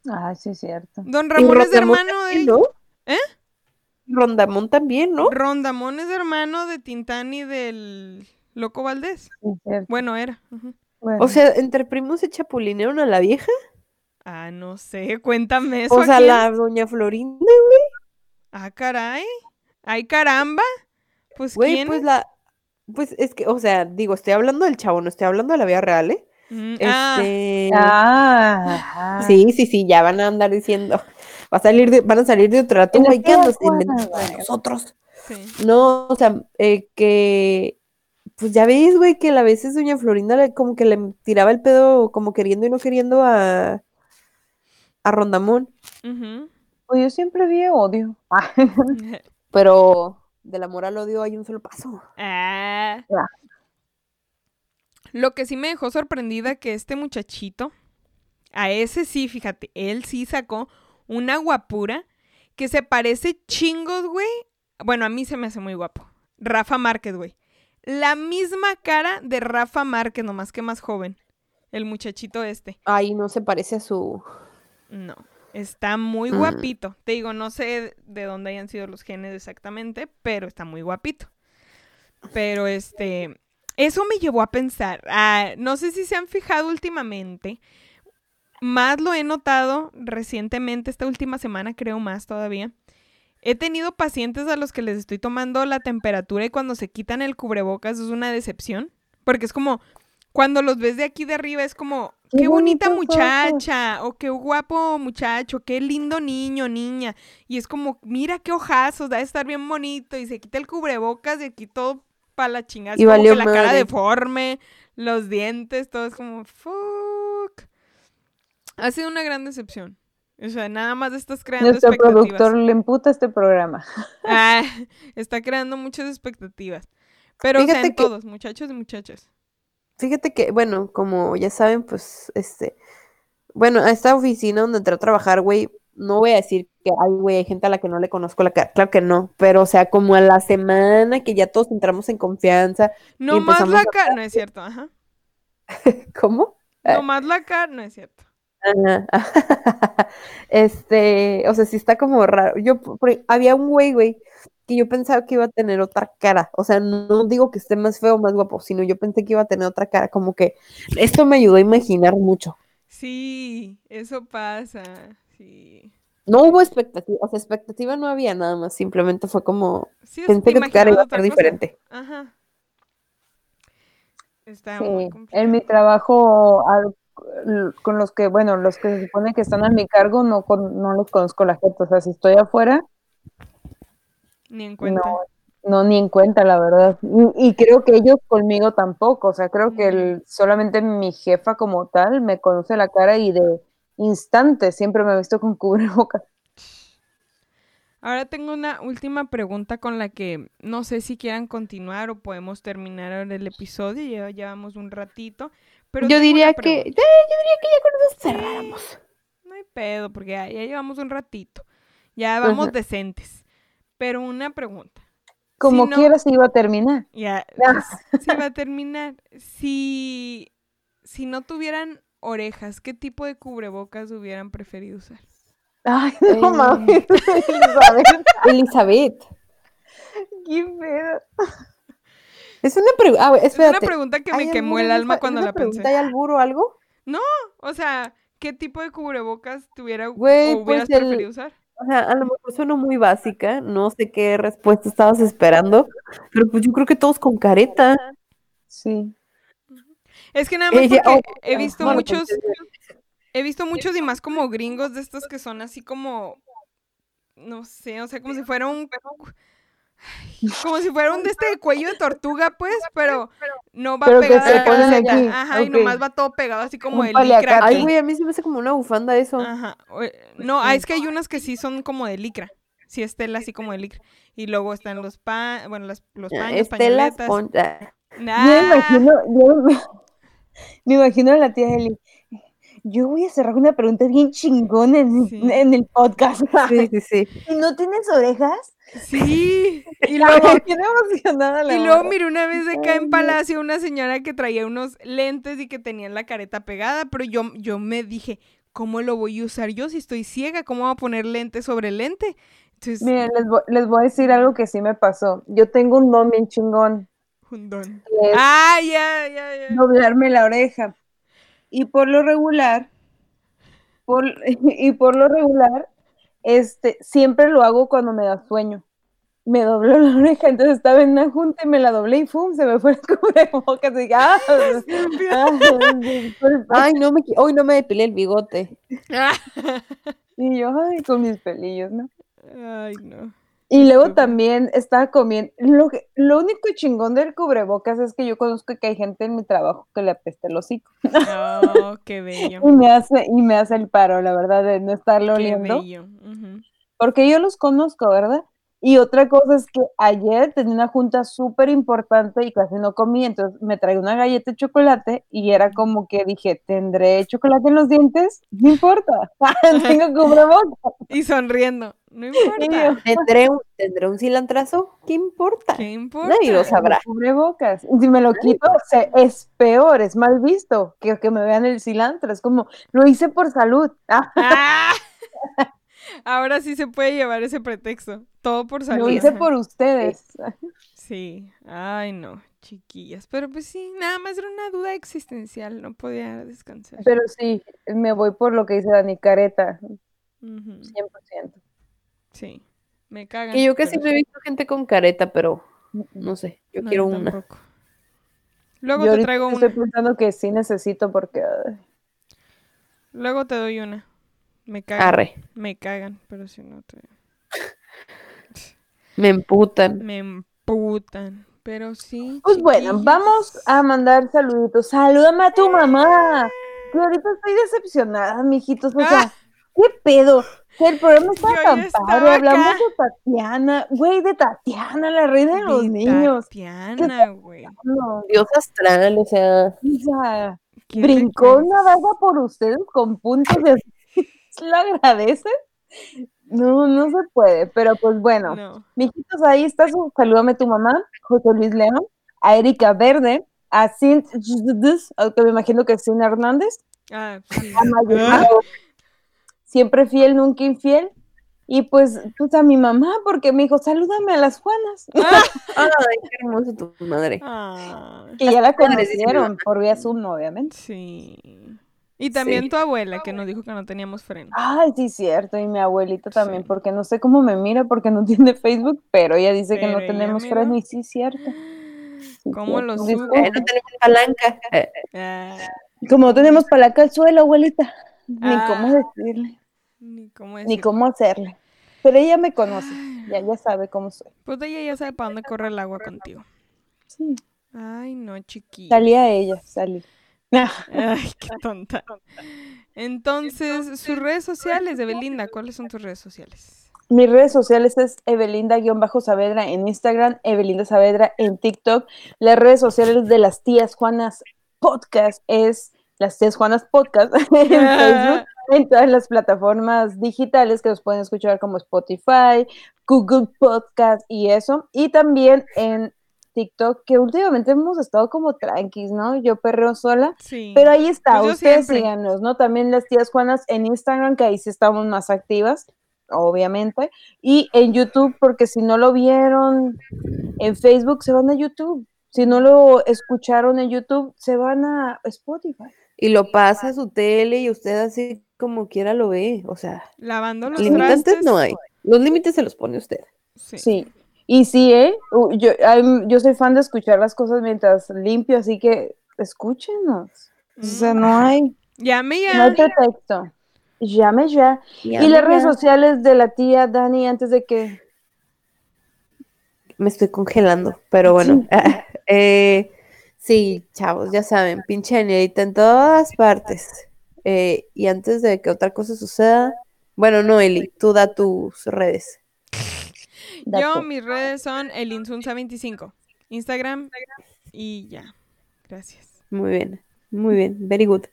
Ah, sí, es cierto. Don Ramón es hermano de... ¿no? ¿Eh? Rondamón también, ¿no? Rondamón es hermano de Tintán y del Loco Valdés. Sí, es cierto. Bueno, era. Bueno, O sea, entre primos se chapulinearon a la vieja. Ah, no sé, cuéntame eso. O ¿a sea, la doña Florinda, Ah, caray. Ay, caramba. Pues güey, quién. pues la. Pues es que, o sea, digo, estoy hablando del chavo, no estoy hablando de la vida real, ¿eh? Mm, ah, Este. Ah. Sí, sí, sí, ya van a andar diciendo. Va a salir de, van a salir de otra En güey, ¿qué nosotros? sí. No, o sea, eh, que. Pues ya ves, güey, que a veces doña Florinda le- como que le tiraba el pedo, como queriendo y no queriendo a. a Rondamón. Ujú. Pues yo siempre vi odio. Ah, Pero del amor al odio hay un solo paso. Ah. Lo que sí me dejó sorprendida que este muchachito, a ese sí, fíjate, él sí sacó una guapura que se parece chingos, güey. Bueno, a mí se me hace muy guapo. Rafa Márquez, güey. La misma cara de Rafa Márquez, nomás que más joven. El muchachito este. Ay, no se parece a su. No, está muy guapito. Te digo, no sé de dónde hayan sido los genes exactamente, pero está muy guapito. Pero este, eso me llevó a pensar, ah, no sé si se han fijado últimamente, más lo he notado recientemente, esta última semana creo más todavía. He tenido pacientes a los que les estoy tomando la temperatura y cuando se quitan el cubrebocas es una decepción, porque es como, cuando los ves de aquí de arriba es como, Qué qué, bonita bonitos ojos". muchacha, o qué guapo muchacho, qué lindo niño, niña. Y es como, mira qué ojazos, da de estar bien bonito. Y se quita el cubrebocas y aquí todo para la chingada. Y valió la cara deforme, los dientes, todo es como, fuck. Ha sido una gran decepción. O sea, nada más estás creando Nuestro expectativas. productor le emputa este programa. Ah, está creando muchas expectativas. Pero, o sea, en que- todos, muchachos y muchachas. Fíjate que, bueno, como ya saben, pues, este, bueno, a esta oficina donde entré a trabajar, güey, no voy a decir que, ay, güey, hay gente a la que no le conozco la cara, claro que no, pero o sea, como a la semana que ya todos entramos en confianza, No más la cara. No es cierto, ajá. ¿cómo? No más la cara, no es cierto. Ajá. Este, o sea, sí está como raro. Yo, había un güey, güey, que yo pensaba que iba a tener otra cara. O sea, no digo que esté más feo o más guapo, sino yo pensé que iba a tener otra cara. Como que esto me ayudó a imaginar mucho. Sí, eso pasa. Sí. No hubo expectativa, o sea, expectativa no había nada más, simplemente fue como, Sí, pensé que tu cara iba a ser diferente. Ajá. Está muy Sí, complicado. en mi trabajo al- con los que, bueno, los que se supone que están a mi cargo, no, con, no los conozco la gente. O sea, si estoy afuera, Ni en cuenta. no, no ni en cuenta, la verdad. Y, y creo que ellos conmigo tampoco. O sea, creo que el- solamente mi jefa como tal me conoce la cara y de instante siempre me ha visto con cubrebocas. Ahora tengo una última pregunta con la que no sé si quieran continuar o podemos terminar ahora el episodio. Ya llevamos un ratito. Pero Yo diría que, eh, yo diría que ya con eso cerráramos. No hay pedo, porque ya, ya llevamos un ratito. Ya vamos Ajá. decentes. Pero una pregunta. Como Si no- quieras iba a terminar. Ya, Ah. pues, sí va a terminar. Si, si no tuvieran orejas, ¿qué tipo de cubrebocas hubieran preferido usar? Ay, no Eh. mames. Elizabeth, Elizabeth, qué pedo. es una pregunta, ah, Es una pregunta que ¿hay me quemó el alma cuando la pregunta pensé. ¿Hay albur o algo? O sea, ¿qué tipo de cubrebocas tuviera Güey, o hubieras pues el- preferido usar? O sea, a lo mejor suena muy básica, no sé qué respuesta estabas esperando, pero pues yo creo que todos con careta. Sí. Es que nada más Ella- porque oh, he visto muchos, he visto muchos y más como gringos de estos que son así como, no sé, o sea, como si fuera un, como si fuera un de este cuello de tortuga, pues, pero no va Pero que se a la ponen cabeza, aquí, ajá, y nomás va todo pegado así como Un de licra. Ay, güey, a mí se me hace como una bufanda eso. Ajá. o- No, ah, es que hay unas que sí son como de licra. Sí, es tela así como de licra. Y luego están los pa bueno, las, los Ah, paños, Estela pañoletas. Ah, Yo me imagino, yo me, me imagino a la tía Eli. Yo voy a cerrar una pregunta bien chingona en, Sí. en el podcast. Sí, sí, sí. ¿Y no tienes orejas? Sí. Y luego, emocionada la y luego miré una vez acá en. Palacio una señora que traía unos lentes y que tenía la careta pegada, pero yo, yo me dije, ¿cómo lo voy a usar yo si estoy ciega? ¿Cómo voy a poner lente sobre lente? Entonces, Miren, les voy, les voy a decir algo que sí me pasó. Yo tengo un don bien chingón, un don. Ah, ya, ya, ya. doblarme la oreja. Y por lo regular, por, y por lo regular, este, siempre lo hago cuando me da sueño. Me dobló la oreja, entonces estaba en una junta y me la doblé y ¡fum! se me fue el cubrebocas. Y dije, ¡ah! ah, disculpa. Ay, no me, hoy no me depilé el bigote. Y yo, ay, con mis pelillos, ¿no? Ay, no. Y luego también estaba comiendo. Lo, que- lo único chingón del cubrebocas es que yo conozco que hay gente en mi trabajo que le apesta el hocico. Oh, qué bello. Y me hace, y me hace el paro, la verdad, de no estarlo Qué oliendo. bello. Porque yo los conozco, ¿verdad? Y otra cosa es que ayer tenía una junta súper importante y casi no comí, entonces me traí una galleta de chocolate y era como que dije, ¿tendré chocolate en los dientes? No importa, tengo cubrebocas. Y sonriendo. No importa. ¿Tendré un, ¿Tendré un cilantrazo? ¿Qué importa? ¿Qué importa? Nadie lo sabrá. cubrebocas. Y si me lo quito, se- es peor, es mal visto que, que me vean el cilantro. Es como, lo hice por salud. ¡Ah! Ahora sí se puede llevar ese pretexto. Todo por salud. lo hice por ustedes. Sí. Ay, no, chiquillas. Pero pues sí, nada más era una duda existencial. No podía descansar. Pero sí, me voy por lo que dice Dani Careta, Ujú, 100%. Sí. Me cagan. Que yo pero casi no he visto gente con careta, pero no sé, yo no, quiero yo una. Luego Yo te traigo estoy una. pensando que sí necesito porque Luego te doy una. Me cagan. Arre, Me cagan, pero si no te... me emputan. Me emputan. Pero sí. Pues bueno, vamos a mandar saluditos. Salúdame a tu mamá. Que ahorita estoy decepcionada, mijitos. O sea, ¿qué pedo? Que el programa está Yo tan padre. Hablamos acá. de Tatiana. Güey, de Tatiana, la reina de los De niños. Tatiana, güey. Dios astral, o sea, o sea, ¿Qué brincó una vaga por ustedes con puntos de... ¿La agradece? No, no se puede, pero pues bueno. No. Mijitos, ahí está su salúdame a tu mamá, José Luis León, a Erika Verde, a Cint, que me imagino que es Cint Hernández, Ah, sí. a Mayela, siempre fiel, nunca infiel, y pues, pues a mi mamá, porque me dijo, salúdame a las Juanas, Ay, qué hermoso tu madre. Ah, que ya la conocieron por vía Zoom, obviamente. sí. Y también Sí. tu abuela que nos dijo que no teníamos freno. Ay, sí, cierto, y mi abuelita también, Sí. porque no sé cómo me mira porque no tiene Facebook, pero ella dice que no tenemos mira. freno, y sí, cierto. Sí, ¿Cómo lo? Eh, no tenemos palanca. Eh, Ah, Como no tenemos palanca al suelo, abuelita, ni Ah. cómo decirle. ni cómo ni decir. cómo hacerle. Pero ella me conoce, ya, ya sabe cómo soy. Pues ella ya sabe para dónde corre el agua contigo. Sí, Ay, no, chiquita. salí a ella, salí. Ay, qué tonta. Entonces, sus redes sociales de Belinda, ¿cuáles son tus redes sociales? Mis redes sociales es Evelinda-Saavedra en Instagram, Evelinda Saavedra en TikTok. Las redes sociales de las tías Juanas Podcast es las tías Juanas Podcast en Facebook, en todas las plataformas digitales que los pueden escuchar como Spotify, Google Podcast y eso. Y también en TikTok, que últimamente hemos estado como tranquis, ¿no? Yo perreo sola. Sí. Pero ahí está, Pues ustedes siempre. síganos, ¿no? También las tías Juanas en Instagram, que ahí sí estamos más activas, obviamente. Y en YouTube, porque si no lo vieron en Facebook, se van a YouTube. Si no lo escucharon en YouTube, se van a Spotify. Y lo pasa a su tele y usted así como quiera lo ve. O sea, Lavando los limitantes trastes. no hay. Los límites se los pone usted. Sí. Sí. Y sí, ¿eh? Yo, I'm- yo soy fan de escuchar las cosas mientras limpio, así que escúchenos. O sea, no hay, Llame no hay ya. pretexto. Llame ya. Ya, Y las redes ya. sociales de la tía Dani antes de que. Me estoy congelando, pero bueno. Eh, sí, chavos, ya saben, pinche Danielita en todas partes. Eh, y antes de que otra cosa suceda, bueno, no, Eli, tú da tus redes. Yo, mis redes son el Insunza25. Instagram y ya. Gracias. Muy bien, muy bien, very good.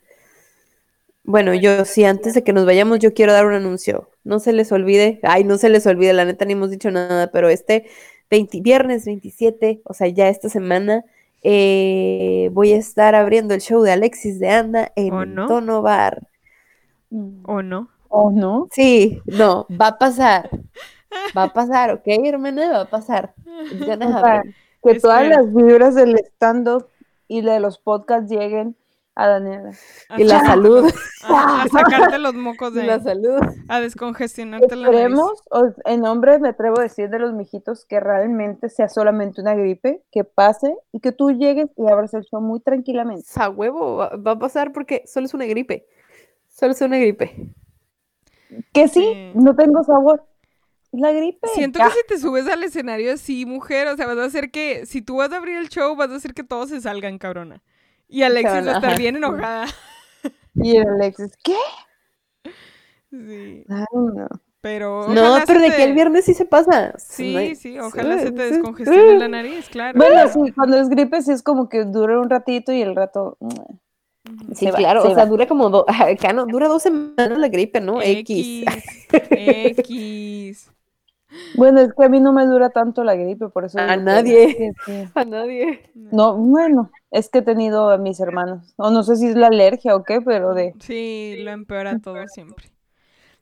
Bueno, yo sí, antes de que nos vayamos, yo quiero dar un anuncio. No se les olvide, ay, no se les olvide, la neta ni hemos dicho nada, pero este 20 viernes 27, o sea, ya esta semana, eh, voy a estar abriendo el show de Alexis de Anda en ¿O no? Tono Bar. ¿O no? ¿O no? Sí, no, va a pasar. Va a pasar, ¿ok, hermana? Va a pasar. O sea, que todas las vibras del stand-up y de los podcasts lleguen a Daniela. Y la salud, A, a sacarte los mocos y de la ahí. salud. A descongestionarte la nariz. Esperemos, en nombre me atrevo a decir de los mijitos, que realmente sea solamente una gripe, que pase y que tú llegues y abras el show muy tranquilamente. A huevo, va, va a pasar porque solo es una gripe. Solo es una gripe. Que sí, Sí. no tengo sabor. La gripe. Siento que si te subes al escenario así, mujer, o sea, vas a hacer que, si tú vas a abrir el show, vas a hacer que todos se salgan, cabrona. Y Alexis va a estar bien enojada. Y el Alexis, ¿qué? Sí, Ay, no. pero No, pero de te- que el viernes sí se pasa. Sí, sí, ojalá se te descongestione sí. la nariz, claro. Bueno, sí, cuando es gripe sí es como que dura un ratito y el rato... mm, Sí, se va, claro, se o sea, dura como dos, no, dura dos semanas la gripe, ¿no? X. X. X. Bueno, es que a mí no me dura tanto la gripe, por eso... A nadie. que sí. A nadie. No, bueno, es que he tenido a mis hermanos. O no sé si es la alergia o qué, pero de... Sí, lo empeora todo siempre.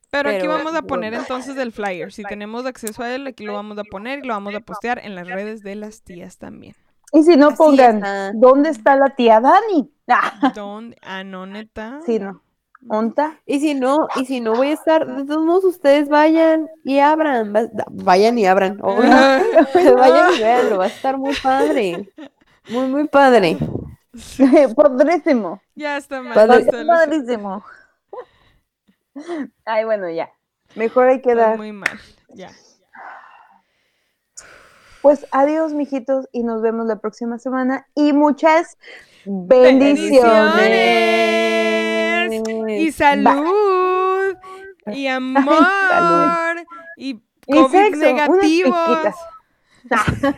Pero, aquí vamos a poner bueno. entonces el flyer. Si tenemos acceso a él, aquí lo vamos a poner y lo vamos a postear en las redes de las tías también. Y si no Así pongan, está. ¿dónde está la tía Dani? ¿Dónde? Ah, no, neta. sí, no. ¿Onta? Y si no, y si no voy a estar, de todos modos ustedes vayan y abran, va- vayan y abran, vayan y veanlo, va a estar muy padre. Muy, muy padre. Padrísimo. ya está mal. Padre- está. Padrísimo. Ay, bueno, ya. Mejor hay que dar. muy mal. Ya. Pues adiós, mijitos, y nos vemos la próxima semana. Y muchas bendiciones. Bendiciones. Y salud. Y amor. Salud. Y Y COVID sexo, unas negativos.